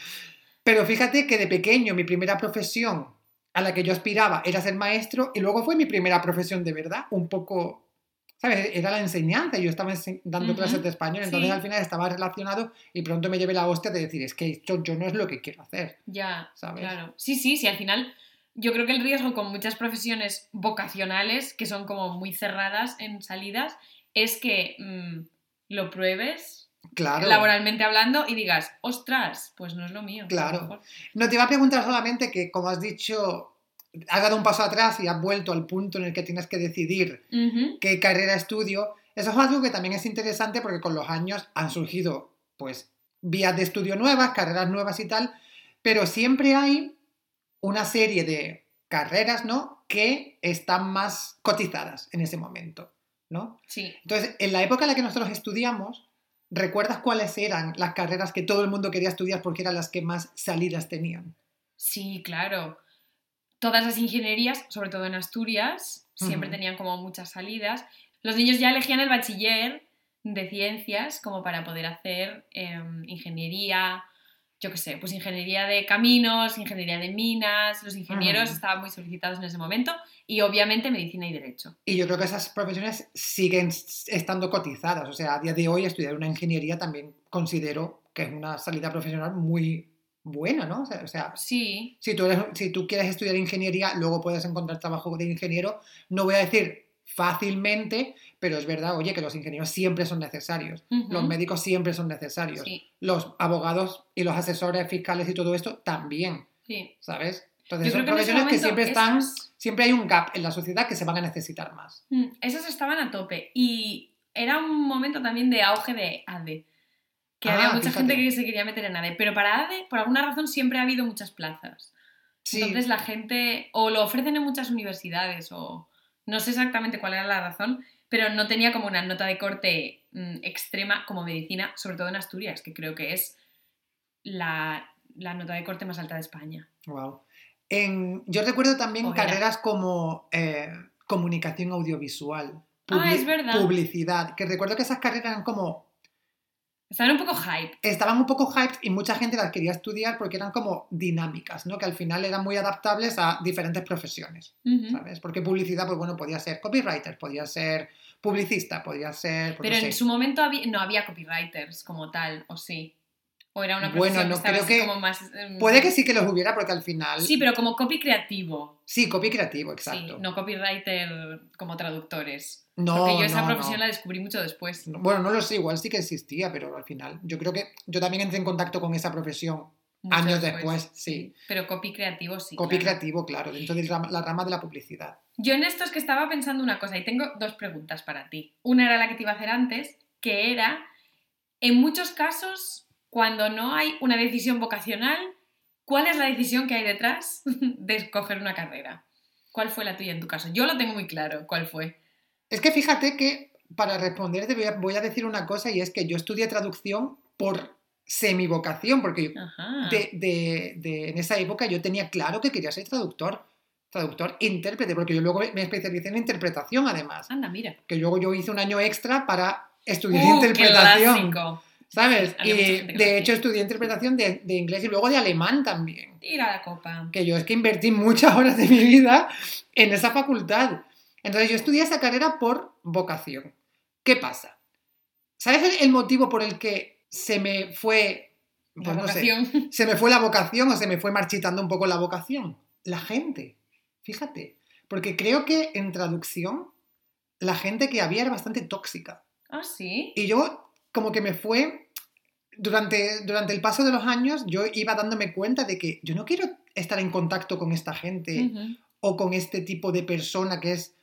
pero fíjate que de pequeño mi primera profesión a la que yo aspiraba era ser maestro y luego fue mi primera profesión de verdad, un poco, ¿sabes? Era la enseñanza, yo estaba dando clases de español, entonces sí. al final estaba relacionado y pronto me llevé la hostia de decir, es que esto yo no es lo que quiero hacer, Ya, ¿sabes? claro. Sí, sí, sí, al final yo creo que el riesgo con muchas profesiones vocacionales, que son como muy cerradas en salidas, es que mm, lo pruebes Claro. laboralmente hablando y digas, ostras, pues no es lo mío. lo Claro. mejor". No, te iba a preguntar solamente que, como has dicho, has dado un paso atrás y has vuelto al punto en el que tienes que decidir qué carrera estudio. Eso es algo que también es interesante porque con los años han surgido, pues, vías de estudio nuevas, carreras nuevas y tal, pero siempre hay una serie de carreras, ¿no? Que están más cotizadas en ese momento, ¿no? Sí. Entonces, en la época en la que nosotros estudiamos, ¿recuerdas cuáles eran las carreras que todo el mundo quería estudiar porque eran las que más salidas tenían? Sí, claro. Todas las ingenierías, sobre todo en Asturias, siempre tenían como muchas salidas. Los niños ya elegían el bachiller de ciencias como para poder hacer em, ingeniería, yo qué sé, pues ingeniería de caminos, ingeniería de minas, los ingenieros estaban muy solicitados en ese momento y obviamente medicina y derecho. Y yo creo que esas profesiones siguen estando cotizadas. O sea, a día de hoy estudiar una ingeniería también considero que es una salida profesional muy buena, ¿no? O sea, o sea, Sí, si, tú eres- si tú quieres estudiar ingeniería, luego puedes encontrar trabajo de ingeniero. No voy a decir fácilmente, pero es verdad, oye, que los ingenieros siempre son necesarios. Los médicos siempre son necesarios. sí, Los abogados y los asesores fiscales y todo esto también, sí. ¿sabes? Entonces Yo son en profesiones que siempre están, esas- siempre hay un gap en la sociedad que se van a necesitar más. Mm, Esas estaban a tope y era un momento también de auge de ADE. Que Ah, había mucha fíjate. gente que se quería meter en ADE, pero para ADE, por alguna razón, siempre ha habido muchas plazas. Sí, Entonces la gente o lo ofrecen en muchas universidades o no sé exactamente cuál era la razón, pero no tenía como una nota de corte mm, extrema como medicina, sobre todo en Asturias, que creo que es la, la nota de corte más alta de España. Wow. En, yo recuerdo también carreras como eh, comunicación audiovisual, Ah, es verdad. publicidad, que recuerdo que esas carreras eran como, Estaban un poco hype. estaban un poco hyped y mucha gente las quería estudiar porque eran como dinámicas, ¿no? Que al final eran muy adaptables a diferentes profesiones, Ujú. ¿sabes? Porque publicidad, pues bueno, podía ser copywriter, podía ser publicista, podía ser... pues, Pero no en sé. su momento había- no había copywriters como tal, o sí. ¿O era una Bueno, no, que creo que- como más... em, Puede que sí que los hubiera porque al final... Sí, pero como copy creativo. Sí, copy creativo, exacto. Sí, no copywriter como traductores. No, Porque yo esa no, profesión no. la descubrí mucho después. Bueno, no lo sé, igual sí que existía, pero al final yo creo que yo también entré en contacto con esa profesión mucho años después, sí. Pero copy creativo sí. Copy claro. creativo, claro, dentro de la la rama de la publicidad. Yo en esto es que estaba pensando una cosa y tengo dos preguntas para ti. Una era la que te iba a hacer antes, que era, en muchos casos, cuando no hay una decisión vocacional, ¿cuál es la decisión que hay detrás [laughs] de escoger una carrera? ¿Cuál fue la tuya en tu caso? Yo lo tengo muy claro, ¿cuál fue? Es que fíjate que para responderte voy a, voy a decir una cosa y es que yo estudié traducción por semivocación, porque de, de- de- en esa época yo tenía claro que quería ser traductor, traductor, intérprete, porque yo luego me especialicé en interpretación además, Anda, mira. que luego yo hice un año extra para estudiar Uh, interpretación, clásico. ¿sabes? Y de hecho estudié interpretación de, de inglés y luego de alemán también, Tira la copa. que yo es que invertí muchas horas de mi vida en esa facultad. Entonces yo estudié esa carrera por vocación. ¿Qué pasa? ¿Sabes el, motivo por el que se me fue, La pues no sé, vocación. [laughs] se me fue la vocación o se me fue marchitando un poco la vocación? La gente, fíjate. Porque creo que en traducción la gente que había era bastante tóxica. Ah, sí. Y yo como que me fue, durante, durante el paso de los años, yo iba dándome cuenta de que yo no quiero estar en contacto con esta gente o con este tipo de persona que es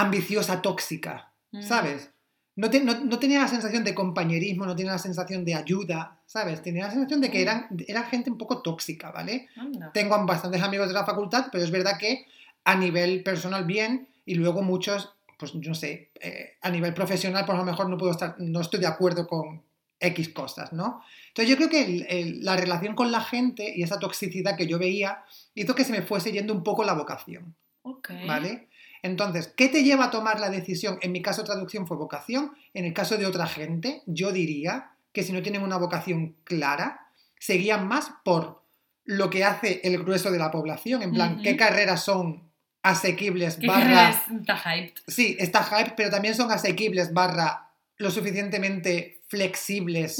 ambiciosa, tóxica, Mm. ¿sabes? No, te- no- no tenía la sensación de compañerismo, no tenía la sensación de ayuda, ¿sabes? Tenía la sensación de que Mm. eran, era gente un poco tóxica, ¿vale? Anda. Tengo bastantes amigos de la facultad, pero es verdad que a nivel personal bien y luego muchos, pues yo no sé, eh, a nivel profesional pues a lo mejor no puedo estar, no estoy de acuerdo con X cosas, ¿no? Entonces yo creo que el- el- la relación con la gente y esa toxicidad que yo veía hizo que se me fuese yendo un poco la vocación. ¿vale? Entonces, ¿qué te lleva a tomar la decisión? En mi caso traducción fue vocación, en el caso de otra gente, yo diría que si no tienen una vocación clara, seguían más por lo que hace el grueso de la población, en plan, qué carreras son asequibles ¿Qué barra... está hyped? Sí, está hype, pero también son asequibles barra lo suficientemente flexibles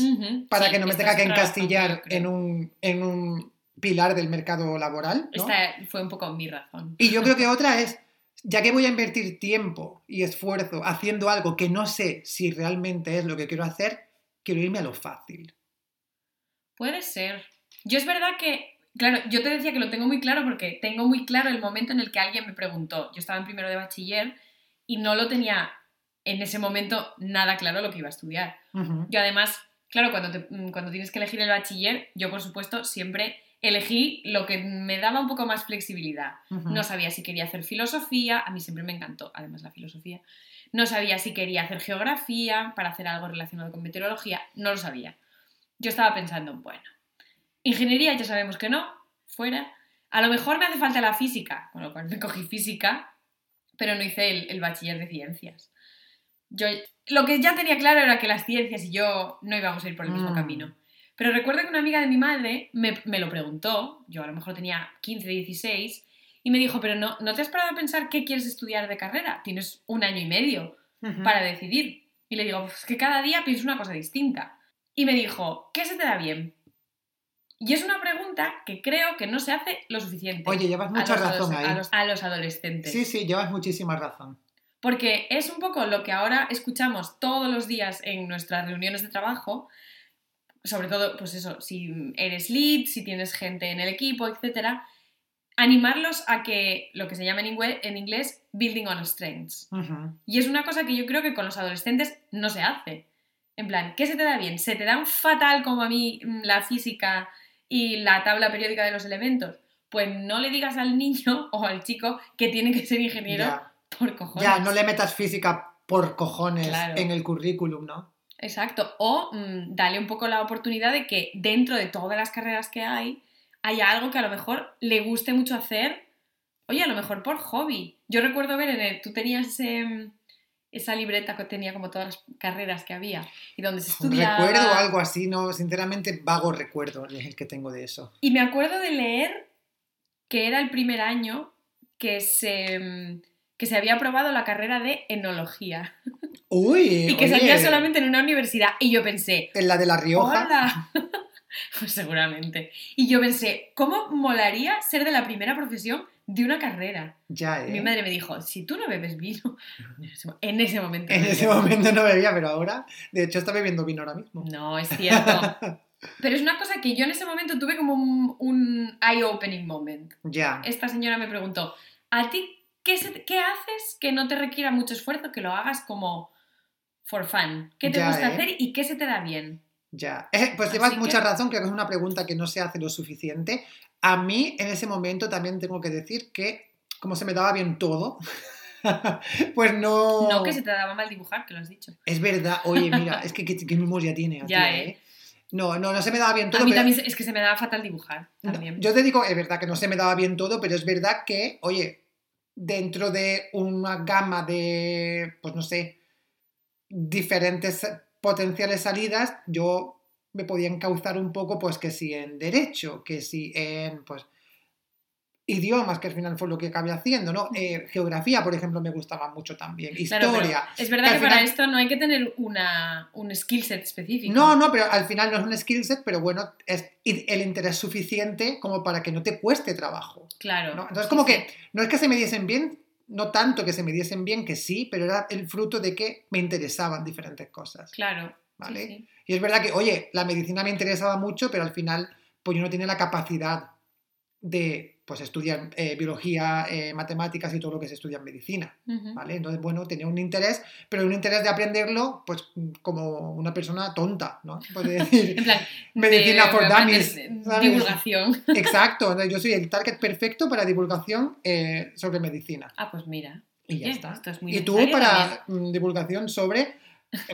para Sí, que no me tenga que razón, encastillar en un, en un pilar del mercado laboral. ¿no? Esta fue un poco mi razón. Y yo creo que otra es, ya que voy a invertir tiempo y esfuerzo haciendo algo que no sé si realmente es lo que quiero hacer, quiero irme a lo fácil. Puede ser. Yo es verdad que, claro, yo te decía que lo tengo muy claro porque tengo muy claro el momento en el que alguien me preguntó. Yo estaba en primero de bachiller y no lo tenía en ese momento nada claro lo que iba a estudiar. Yo además, claro, cuando, te- mm, cuando tienes que elegir el bachiller, yo por supuesto siempre elegí lo que me daba un poco más flexibilidad. No sabía si quería hacer filosofía, a mí siempre me encantó, además la filosofía. No sabía si quería hacer geografía para hacer algo relacionado con meteorología, no lo sabía. Yo estaba pensando, bueno, ingeniería ya sabemos que no, fuera. A lo mejor me hace falta la física, con lo cual me cogí física, pero no hice el, el bachiller de ciencias. Yo, lo que ya tenía claro era que las ciencias y yo no íbamos a ir por el mismo Mm. camino. Pero recuerdo que una amiga de mi madre me, me lo preguntó, yo a lo mejor tenía 15, 16, y me dijo, pero no, ¿no te has parado a pensar qué quieres estudiar de carrera? Tienes un año y medio para decidir. Y le digo, pues que cada día pienso una cosa distinta. Y me dijo, ¿qué se te da bien? Y es una pregunta que creo que no se hace lo suficiente. Oye, llevas mucha razón ahí. A los, a los adolescentes. Sí, sí, llevas muchísima razón. Porque es un poco lo que ahora escuchamos todos los días en nuestras reuniones de trabajo, sobre todo, pues eso, si eres lead, si tienes gente en el equipo, etcétera, animarlos a que lo que se llama en inglés, en inglés building on strengths. Y es una cosa que yo creo que con los adolescentes no se hace. En plan, ¿qué se te da bien? ¿Se te dan fatal como a mí mm, la física y la tabla periódica de los elementos? Pues no le digas al niño [laughs] o al chico que tiene que ser ingeniero Ya. por cojones. Ya, no le metas física por cojones Claro. en el currículum, ¿no? Exacto. O mm, dale un poco la oportunidad de que dentro de todas las carreras que hay, haya algo que a lo mejor le guste mucho hacer. Oye, a lo mejor por hobby. Yo recuerdo ver en el. Tú tenías ese, mm, esa libreta que tenía como todas las carreras que había y donde se estudiaba. Recuerdo algo así, no, sinceramente vago recuerdo es el que tengo de eso. Y me acuerdo de leer que era el primer año que se, mm, que se había aprobado la carrera de enología Uy, [laughs] y que oye, hacía solamente en una universidad. Y yo pensé, en la de La Rioja. ¡Hola! [laughs] Pues seguramente. Y yo pensé, ¿cómo molaría ser de la primera profesión de una carrera? Ya, ¿eh? Mi madre me dijo, si tú no bebes vino, [laughs] en ese momento. En no ese momento no bebía, pero ahora, de hecho, está bebiendo vino ahora mismo. No, es cierto. Pero es una cosa que yo en ese momento tuve como un, un eye-opening moment. Ya. Esta señora me preguntó, ¿a ti qué, se- qué haces que no te requiera mucho esfuerzo, que lo hagas como for fun? ¿Qué te Ya, gusta ¿eh? hacer y qué se te da bien? Ya, Eh, pues llevas que- mucha razón, creo que es una pregunta que no se hace lo suficiente. A mí, en ese momento, también tengo que decir que, como se me daba bien todo, [laughs] pues no... No que se te daba mal dibujar, que lo has dicho. Es verdad, oye, mira, [laughs] es que qué, qué memoria tiene. Ya, tía, ¿eh? No, no, no se me daba bien todo. a mí pero- también es que se me daba fatal dibujar. No, También. yo te digo, es verdad que no se me daba bien todo, pero es verdad que, oye, dentro de una gama de, pues no sé, diferentes potenciales salidas, yo me podía encauzar un poco, pues que si en derecho, que si en, pues, idiomas, que al final fue lo que acabé haciendo, ¿no? Eh, geografía, por ejemplo, me gustaba mucho también, Claro, historia. es verdad que para final- esto no hay que tener una, un skill set específico. No, no, pero al final no es un skill set, pero bueno, es el interés suficiente como para que no te cueste trabajo. Claro. ¿no? Entonces, sí, como sí. que no es que se me diesen bien, no tanto que se me diesen bien que sí, pero era el fruto de que me interesaban diferentes cosas. Claro. ¿Vale? sí. Y es verdad que, oye, la medicina me interesaba mucho, pero al final, pues yo no tenía la capacidad de pues, estudiar eh, biología, eh, matemáticas y todo lo que se estudia en medicina. ¿Vale? Entonces, bueno, tenía un interés, pero un interés de aprenderlo, pues como una persona tonta, ¿no? Puede [laughs] decir, En plan, Medicina de- for. Divulgación. [laughs] [laughs] exacto, entonces yo soy el target perfecto para divulgación eh, sobre medicina. Ah, pues mira. Y ya está. esto es muy y tú para divulgación sobre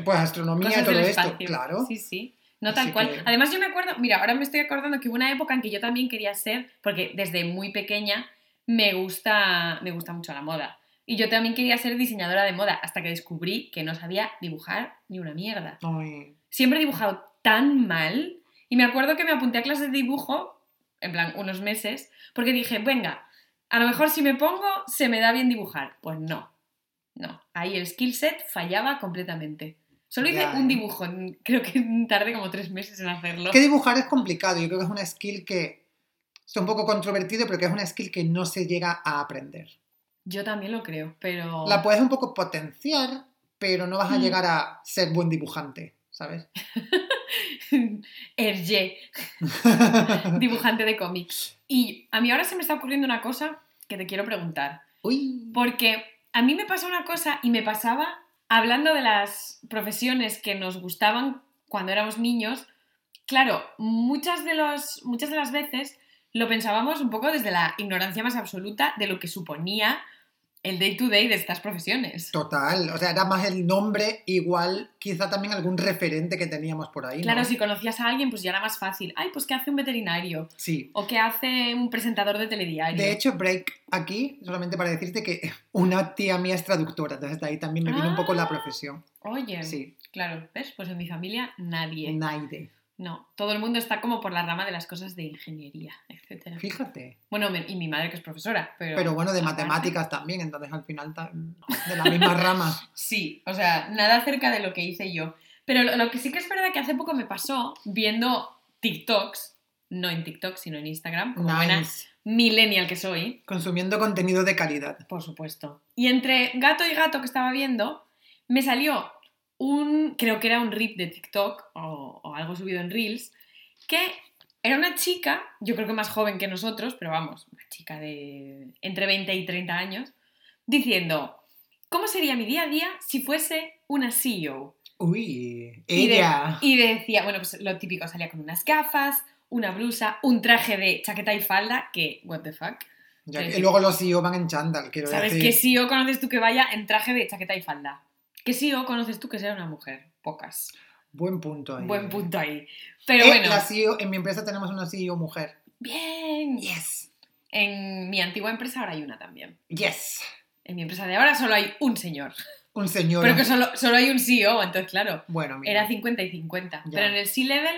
pues astronomía y todo esto, claro. Sí, sí. No Así tal cual. que- Además, yo me acuerdo, mira, ahora me estoy acordando que hubo una época en que yo también quería ser, porque desde muy pequeña me gusta, me gusta mucho la moda. Y yo también quería ser diseñadora de moda, hasta que descubrí que no sabía dibujar ni una mierda. Ay, Siempre he dibujado tan mal. Y me acuerdo que me apunté a clases de dibujo, en plan, unos meses, porque dije, venga, a lo mejor si me pongo, se me da bien dibujar. Pues no. No. Ahí el skill set fallaba completamente. Solo hice Ya, un dibujo, creo que [laughs] tardé como tres meses en hacerlo. que dibujar es complicado, yo creo que es una skill que es un poco controvertido, pero que es una skill que no se llega a aprender. Yo también lo creo, pero... La puedes un poco potenciar, pero no vas a Mm. llegar a ser buen dibujante, ¿sabes? [laughs] Hergé, [laughs] dibujante de cómics. Y a mí ahora se me está ocurriendo una cosa que te quiero preguntar. Uy, Porque a mí me pasa una cosa y me pasaba hablando de las profesiones que nos gustaban cuando éramos niños. Claro, muchas de, los, muchas de las veces lo pensábamos un poco desde la ignorancia más absoluta de lo que suponía el day to day de estas profesiones. total, o sea, era más el nombre, igual quizá también algún referente que teníamos por ahí, ¿no? Claro, si conocías a alguien, pues ya era más fácil. Ay, pues ¿qué hace un veterinario? Sí, ¿O qué hace un presentador de telediario? De hecho, break aquí, solamente para decirte que una tía mía es traductora, entonces de ahí también me vino un poco la Ah. profesión. Oye, Sí, claro, ¿ves? Pues en mi familia nadie. Naide. No, todo el mundo está como por la rama de las cosas de ingeniería, etc. Fíjate. Bueno, y mi madre que es profesora, pero... Pero bueno, de matemáticas también, entonces al final de la misma [laughs] rama. Sí, o sea, nada cerca de lo que hice yo. Pero lo, que sí que es verdad que hace poco me pasó viendo TikToks, no en TikTok, sino en Instagram, como buena Nice. millennial que soy, Consumiendo contenido de calidad. por supuesto. Y entre gato y gato que estaba viendo, me salió un, creo que era un rip de TikTok o, o algo subido en Reels, que era una chica, yo creo que más joven que nosotros, pero vamos, una chica de entre 20 y 30 años, diciendo, ¿cómo sería mi día a día si fuese una CEO? Uy, Y, de- ella. y decía, bueno, pues lo típico, salía con unas gafas, una blusa, un traje de chaqueta y falda, que, what the fuck. Ya que luego los CEO van en chándal, quiero ¿Sabes decir. qué CEO conoces tú que vaya en traje de chaqueta y falda? ¿Qué CEO conoces tú que sea una mujer? Pocas. Buen punto ahí. Buen punto ahí. Pero Eh, bueno, la CEO, en mi empresa tenemos una CEO mujer. bien. Yes. En mi antigua empresa ahora hay una también. Yes. En mi empresa de ahora solo hay un señor. Un señor. Pero que solo, solo hay un CEO, entonces claro, Bueno, mira. era 50 y 50. Ya. Pero en el C-Level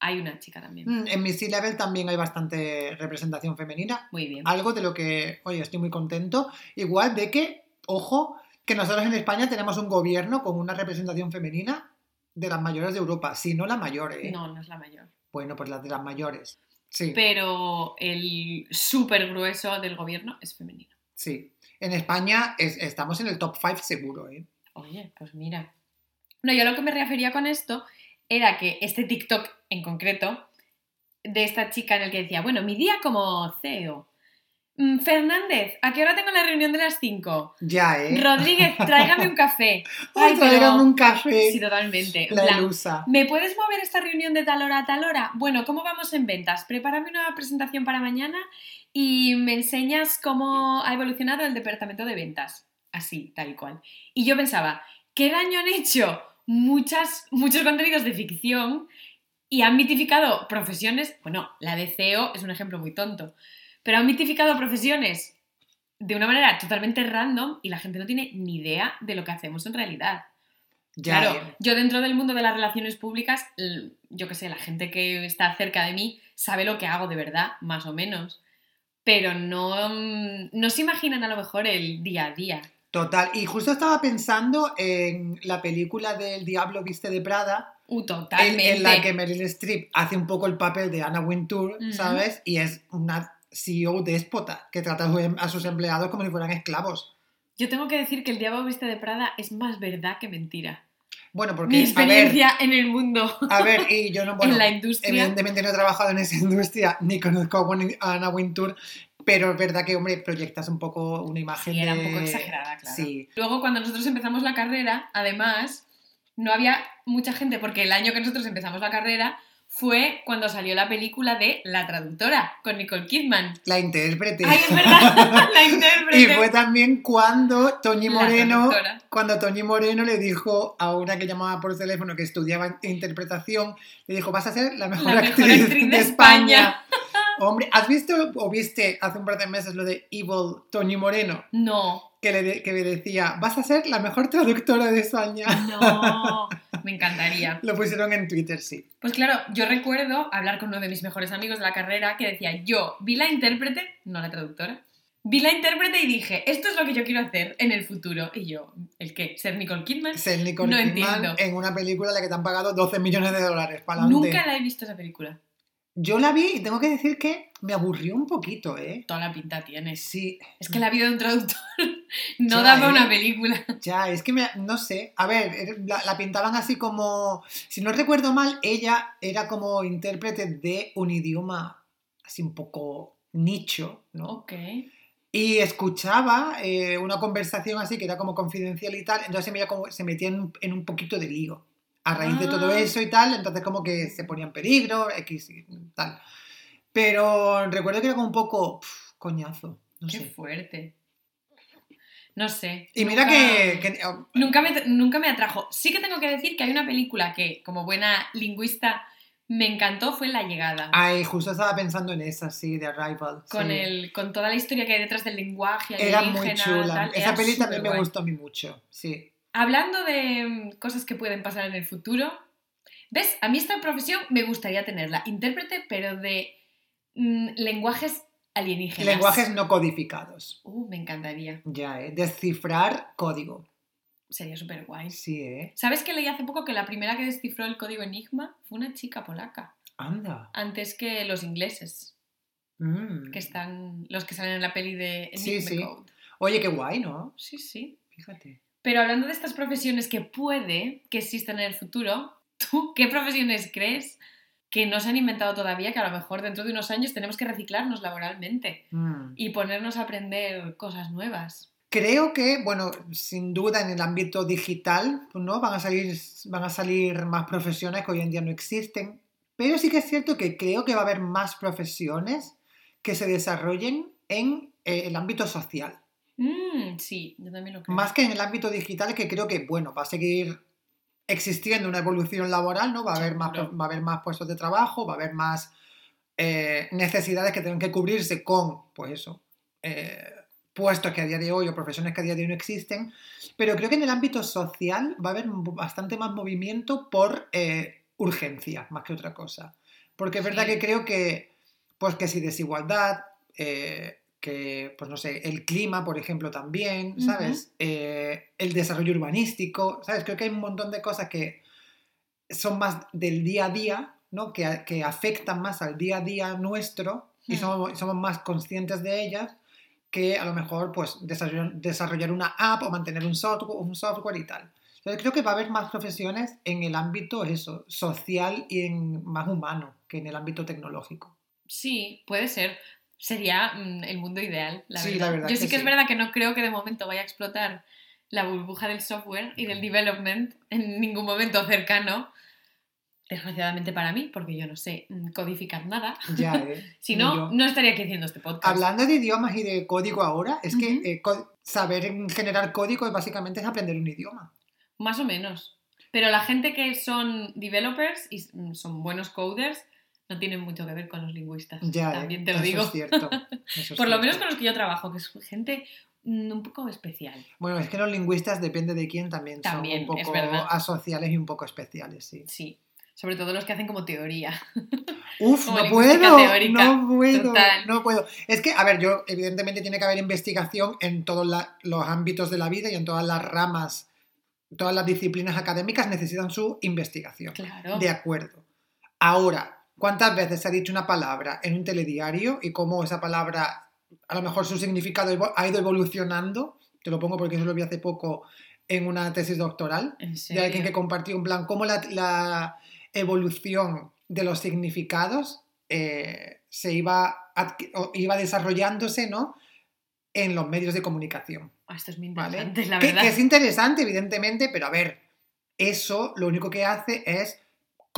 hay una chica también. Mm, En mi C-Level también hay bastante representación femenina. Muy bien. Algo de lo que, oye, estoy muy contento. Igual de que, ojo, que nosotros en España tenemos un gobierno con una representación femenina de las mayores de Europa, si no la mayor, ¿eh? No, no es la mayor. Bueno, pues las de las mayores. Sí, Pero el súper grueso del gobierno es femenino. sí. En España es- estamos en el top 5 seguro, ¿eh? Oye, pues mira. No, yo lo que me refería con esto era que este TikTok en concreto, de esta chica en el que decía, bueno, mi día como CEO. Mm, Fernández, ¿a qué hora tengo la reunión de las 5? Ya, ¿eh? Rodríguez, [laughs] tráigame un café. Ay, tráigame pero- un café. Sí, totalmente. En la plan, ilusa. ¿Me puedes mover esta reunión de tal hora a tal hora? Bueno, ¿cómo vamos en ventas? Prepárame una presentación para mañana y me enseñas cómo ha evolucionado el departamento de ventas. Así, tal y cual. Y yo pensaba, ¿qué daño han hecho muchas, muchos contenidos de ficción y han mitificado profesiones? Bueno, la de CEO es un ejemplo muy tonto, pero han mitificado profesiones de una manera totalmente random y la gente no tiene ni idea de lo que hacemos en realidad. Ya, Claro, ¿eh? yo dentro del mundo de las relaciones públicas, yo qué sé, la gente que está cerca de mí sabe lo que hago de verdad, más o menos. Pero no, no se imaginan a lo mejor el día a día. Total. Y justo estaba pensando en la película del Diablo Viste de Prada, Uh, en, totalmente. en la que Meryl Streep hace un poco el papel de Anna Wintour, Ujú. ¿sabes? Y es una CEO déspota que trata a su- a sus empleados como si fueran esclavos. Yo tengo que decir que el diablo viste de Prada es más verdad que mentira. Bueno, porque, Mi a ver, experiencia en el mundo, a ver, y yo no, [laughs] bueno, en la industria. evidentemente no he trabajado en esa industria, ni conozco a Wen- a Anna Wintour, pero es verdad que, hombre, proyectas un poco una imagen Sí, era un poco exagerada, claro. Sí, Luego, cuando nosotros empezamos la carrera, además, no había mucha gente, porque el año que nosotros empezamos la carrera fue cuando salió la película de La Traductora, con Nicole Kidman. la intérprete. ¡Ay, es verdad! [laughs] la intérprete. Y fue también cuando Toñi Moreno, cuando Toñi Moreno le dijo a una que llamaba por teléfono que estudiaba interpretación, le dijo, vas a ser la mejor, La mejor actriz, actriz de de España. España. [laughs] Hombre, ¿has visto o viste hace un par de meses lo de Evil Toñi Moreno? No, Que le, de- que le decía, vas a ser la mejor traductora de España. no. [laughs] [laughs] Me encantaría. Lo pusieron en Twitter, sí. Pues claro, yo recuerdo hablar con uno de mis mejores amigos de la carrera que decía, yo vi la intérprete, no la traductora, vi la intérprete y dije, esto es lo que yo quiero hacer en el futuro. Y yo, ¿el qué? ¿Ser Nicole Kidman? Ser Nicole No Kidman entiendo. en una película a la que te han pagado 12 millones de dólares. Para. Nunca la he visto esa película. Yo la vi y tengo que decir que me aburrió un poquito, ¿eh? Toda la pinta tienes. Sí, Es que la vida de un traductor [laughs] no Ya, da para ¿eh? una película. Ya, es que me, no sé. A ver, er- la, la pintaban así como. Si no recuerdo mal, ella era como intérprete de un idioma así un poco nicho, ¿no? Ok. Y escuchaba eh, una conversación así que era como confidencial y tal, entonces se metía, como, se metía en, un- en un poquito de lío. A raíz de todo Ah. eso y tal, entonces como que se ponía en peligro, X y tal. Pero recuerdo que era como un poco pf, coñazo, no Qué sé. fuerte. No sé. Y mira nunca- que, que- oh, Nunca me, nunca me atrajo. Sí que tengo que decir que hay una película que, como buena lingüista, me encantó, fue La Llegada. Ay, justo estaba pensando en esa, sí, de Arrival. con, sí. el, con toda la historia que hay detrás del lenguaje Era muy chula. tal, Esa peli también me gustó a mí mucho, sí. Hablando de mm, cosas que pueden pasar en el futuro, ¿ves? A mí esta profesión me gustaría tenerla. Intérprete, pero de mm, lenguajes alienígenas. Lenguajes no codificados. Uh, me encantaría. Ya, ¿eh? Descifrar código. Sería súper guay. Sí, ¿eh? ¿Sabes que leí hace poco que la primera que descifró el código Enigma fue una chica polaca? Anda. Antes que los ingleses, Mm. que están los que salen en la peli de Enigma Sí, sí. Code. Oye, qué guay, ¿no? Sí, sí. Fíjate. Pero hablando de estas profesiones que puede que existan en el futuro, ¿tú qué profesiones crees que no se han inventado todavía, que a lo mejor dentro de unos años tenemos que reciclarnos laboralmente Mm. y ponernos a aprender cosas nuevas? Creo que, bueno, sin duda en el ámbito digital, ¿no? Van a salir, van a salir más profesiones que hoy en día no existen. Pero sí que es cierto que creo que va a haber más profesiones que se desarrollen en eh, el ámbito social. Mm, sí, yo también lo creo. Más que en el ámbito digital, que creo que, bueno, va a seguir existiendo una evolución laboral, ¿no? Va a haber más, va a haber más puestos de trabajo, va a haber más eh, necesidades que tengan que cubrirse con, pues eso, eh, puestos que a día de hoy o profesiones que a día de hoy no existen. Pero creo que en el ámbito social va a haber bastante más movimiento por eh, urgencia, más que otra cosa. Porque es verdad Sí. que creo que, pues que si desigualdad, eh, que, pues no sé, el clima, por ejemplo, también, ¿sabes? Eh, el desarrollo urbanístico, ¿sabes? Creo que hay un montón de cosas que son más del día a día, ¿no? Que, que afectan más al día a día nuestro y Hmm. somos, somos más conscientes de ellas que a lo mejor pues desarrollar, desarrollar una app o mantener un software, un software y tal. Entonces creo que va a haber más profesiones en el ámbito eso, social y en más humano que en el ámbito tecnológico. Sí, puede ser. Sería mm, el mundo ideal, la Sí, verdad. la verdad Yo sí que es sí. verdad que no creo que de momento vaya a explotar la burbuja del software y del development en ningún momento cercano. Desgraciadamente para mí, porque yo no sé mm, codificar nada. Ya, [laughs] ¿eh? Si no, no estaría aquí haciendo este podcast. Hablando de idiomas y de código ahora, es que eh, saber generar código es básicamente es aprender un idioma. Más o menos. Pero la gente que son developers y mm, son buenos coders no tienen mucho que ver con los lingüistas. Ya, ¿eh? También te lo Eso digo. es cierto. [laughs] eso es Por lo menos con los que yo trabajo, que es gente mm, un poco especial. Bueno, es que los lingüistas, depende de quién, también, También, son un poco asociales y un poco especiales, sí. Sí. Sobre todo los que hacen como teoría. [laughs] Uf, Como no puedo, teórica, no puedo, total. no puedo. Es que, a ver, yo, evidentemente tiene que haber investigación en todos la- los ámbitos de la vida y en todas las ramas, todas las disciplinas académicas necesitan su investigación. Claro. De acuerdo. Ahora, ¿cuántas veces se ha dicho una palabra en un telediario y cómo esa palabra, a lo mejor su significado ha ido evolucionando? Te lo pongo porque eso lo vi hace poco en una tesis doctoral ¿En de alguien que compartió un plan, cómo la, la evolución de los significados eh, se iba, iba desarrollándose ¿no? en los medios de comunicación. Ah, esto es muy ¿vale? interesante, la Que- verdad. que es interesante, evidentemente, pero a ver, eso lo único que hace es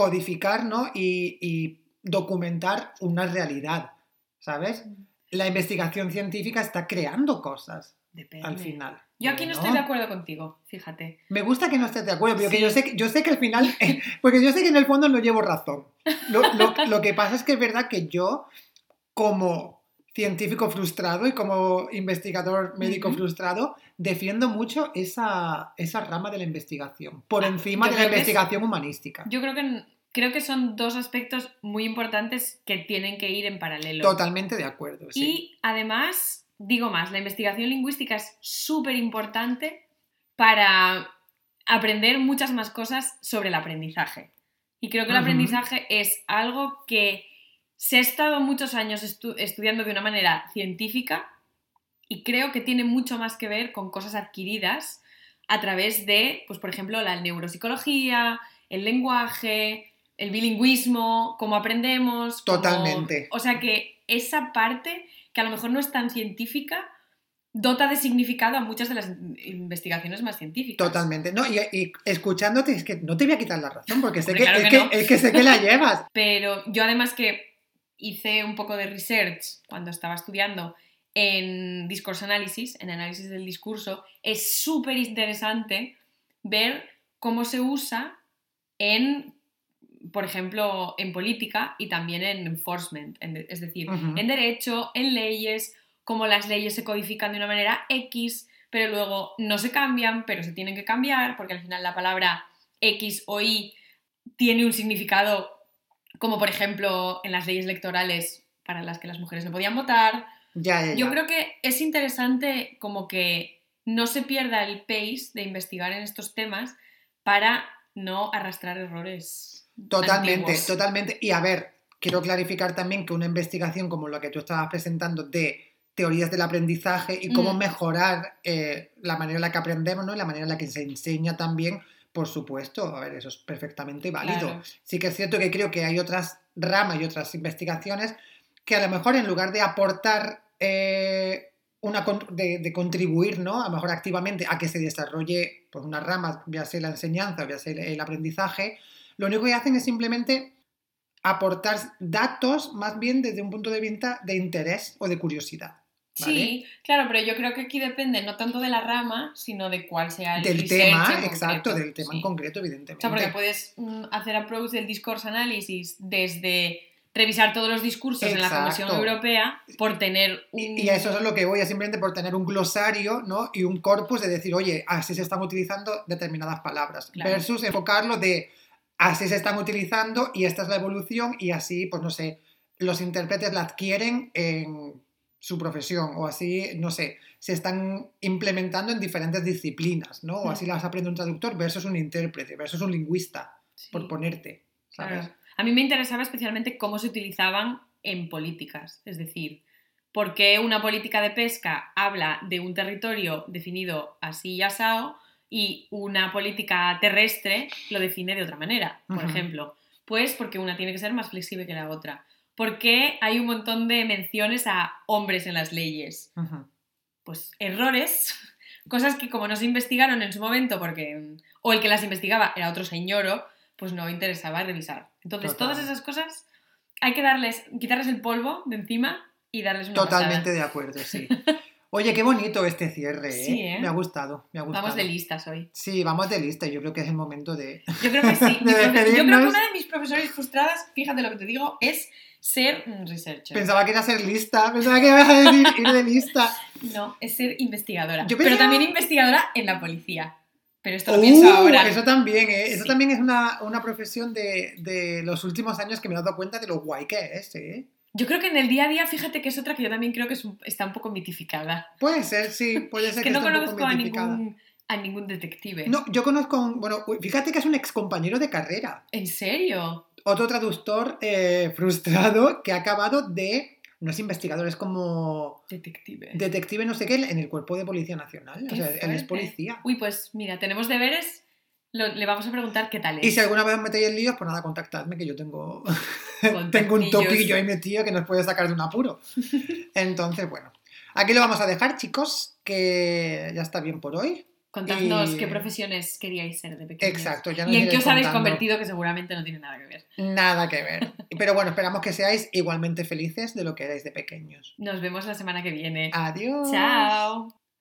codificar ¿no? y, y documentar una realidad, ¿sabes? La investigación científica está creando cosas Depende. al final. Yo aquí no estoy de acuerdo contigo, fíjate. Me gusta que no estés de acuerdo, pero que Sí. yo, sé, que- yo sé que al final, [laughs] porque yo sé que en el fondo no llevo razón. Lo, lo- lo que pasa es que es verdad que yo, como científico frustrado y como investigador médico frustrado, defiendo mucho esa, esa rama de la investigación, por Ah, encima de la es- investigación humanística. Yo creo que, creo que son dos aspectos muy importantes que tienen que ir en paralelo. Totalmente de acuerdo. Sí. Y además, digo más, la investigación lingüística es súper importante para aprender muchas más cosas sobre el aprendizaje. Y creo que el aprendizaje es algo que se ha estado muchos años estu- estudiando de una manera científica y creo que tiene mucho más que ver con cosas adquiridas a través de, pues por ejemplo, la neuropsicología, el lenguaje, el bilingüismo, cómo aprendemos. cómo- Totalmente. O sea que esa parte, que a lo mejor no es tan científica, dota de significado a muchas de las investigaciones más científicas. Totalmente. No, y, y escuchándote, es que no te voy a quitar la razón, porque sé Hombre, que, claro es, que que, no. es que sé que la llevas. [laughs] Pero yo además que hice un poco de research cuando estaba estudiando en discourse analysis, en análisis del discurso, es súper interesante ver cómo se usa en, por ejemplo, en política y también en enforcement, en- es decir, en derecho, en leyes, cómo las leyes se codifican de una manera X, pero luego no se cambian, pero se tienen que cambiar, porque al final la palabra X o Y tiene un significado, como por ejemplo en las leyes electorales para las que las mujeres no podían votar. Ya, ya, ya. Yo creo que es interesante como que no se pierda el pace de investigar en estos temas para no arrastrar errores. Totalmente, antiguos. totalmente. Y a ver, quiero clarificar también que una investigación como la que tú estabas presentando de teorías del aprendizaje y cómo Mm. mejorar eh, la manera en la que aprendemos, ¿no? Y la manera en la que se enseña también, por supuesto, a ver, eso es perfectamente válido. Claro. Sí que es cierto que creo que hay otras ramas y otras investigaciones que a lo mejor en lugar de aportar eh, una de, de contribuir, ¿no? A lo mejor activamente a que se desarrolle pues, una rama, ya sea la enseñanza, ya sea el, el aprendizaje, lo único que hacen es simplemente aportar datos más bien desde un punto de vista de interés o de curiosidad. ¿Vale? Sí, claro, pero yo creo que aquí depende no tanto de la rama, sino de cuál sea el Del tema, en exacto, concreto, del tema en concreto, O evidentemente. sea, porque puedes mm, hacer approach del discourse analysis desde revisar todos los discursos en la Comisión. Europea por tener un... Y, y a eso es lo que voy, es simplemente por tener un glosario ¿no? y un corpus de decir, oye, así se están utilizando determinadas palabras, Claro. versus enfocarlo de así se están utilizando y esta es la evolución y así, pues no sé, los intérpretes la adquieren en su profesión o así, no sé, se están implementando en diferentes disciplinas, ¿no? O así las aprende un traductor versus un intérprete, versus un lingüista. por ponerte, ¿sabes? claro. A mí me interesaba especialmente cómo se utilizaban en políticas. Es decir, por qué una política de pesca habla de un territorio definido así y asado y una política terrestre lo define de otra manera, por ejemplo. Pues porque una tiene que ser más flexible que la otra. Porque hay un montón de menciones a hombres en las leyes. Pues errores, [laughs] cosas que como no se investigaron en su momento porque o el que las investigaba era otro señor, pues no interesaba revisar. Entonces, Total. todas esas cosas hay que darles, quitarles el polvo de encima y darles una Totalmente pasada. de acuerdo, sí. [laughs] Oye, qué bonito este cierre, ¿eh? Sí, ¿eh? Me ha gustado, me ha gustado. Vamos de listas hoy. Sí, vamos de lista. Yo creo que es el momento de. Yo creo que [laughs] sí. De Yo creo que una de mis profesores frustradas, fíjate lo que te digo, es ser researcher. Pensaba que era ser lista, pensaba que ibas a decir ir de lista. [laughs] No, es ser investigadora. Yo Pero también investigadora en la policía. Pero esto lo pienso Uh, ahora. Eso también, ¿eh? Eso también es una, una profesión de, de los últimos años que me he dado cuenta de lo guay que es, ¿eh? Yo creo que en el día a día, fíjate que es otra que yo también creo que es un- está un poco mitificada. Puede ser, sí, [laughs] puede ser que, que no esté un poco conozco a ningún, a ningún detective. No, yo conozco, a un- bueno, fíjate que es un ex compañero de carrera, ¿En serio? otro traductor eh, frustrado que ha acabado de, no es investigador, es como Detective. detective no sé qué en el cuerpo de Policía Nacional, Qué o sea, él es policía. Uy, pues mira, tenemos deberes. Lo- le vamos a preguntar qué tal es. Y si alguna vez os metéis en líos, pues nada, contactadme, que yo tengo, [laughs] tengo un topillo ahí metido que nos puede sacar de un apuro. [laughs] Entonces, bueno, aquí lo vamos a dejar, chicos, que ya está bien por hoy. Contadnos y- qué profesiones queríais ser de pequeños. Exacto, ya nos Y en qué os habéis convertido, que seguramente no tiene nada que ver. Nada que ver. [laughs] Pero bueno, esperamos que seáis igualmente felices de lo que erais de pequeños. Nos vemos la semana que viene. Adiós. Chao.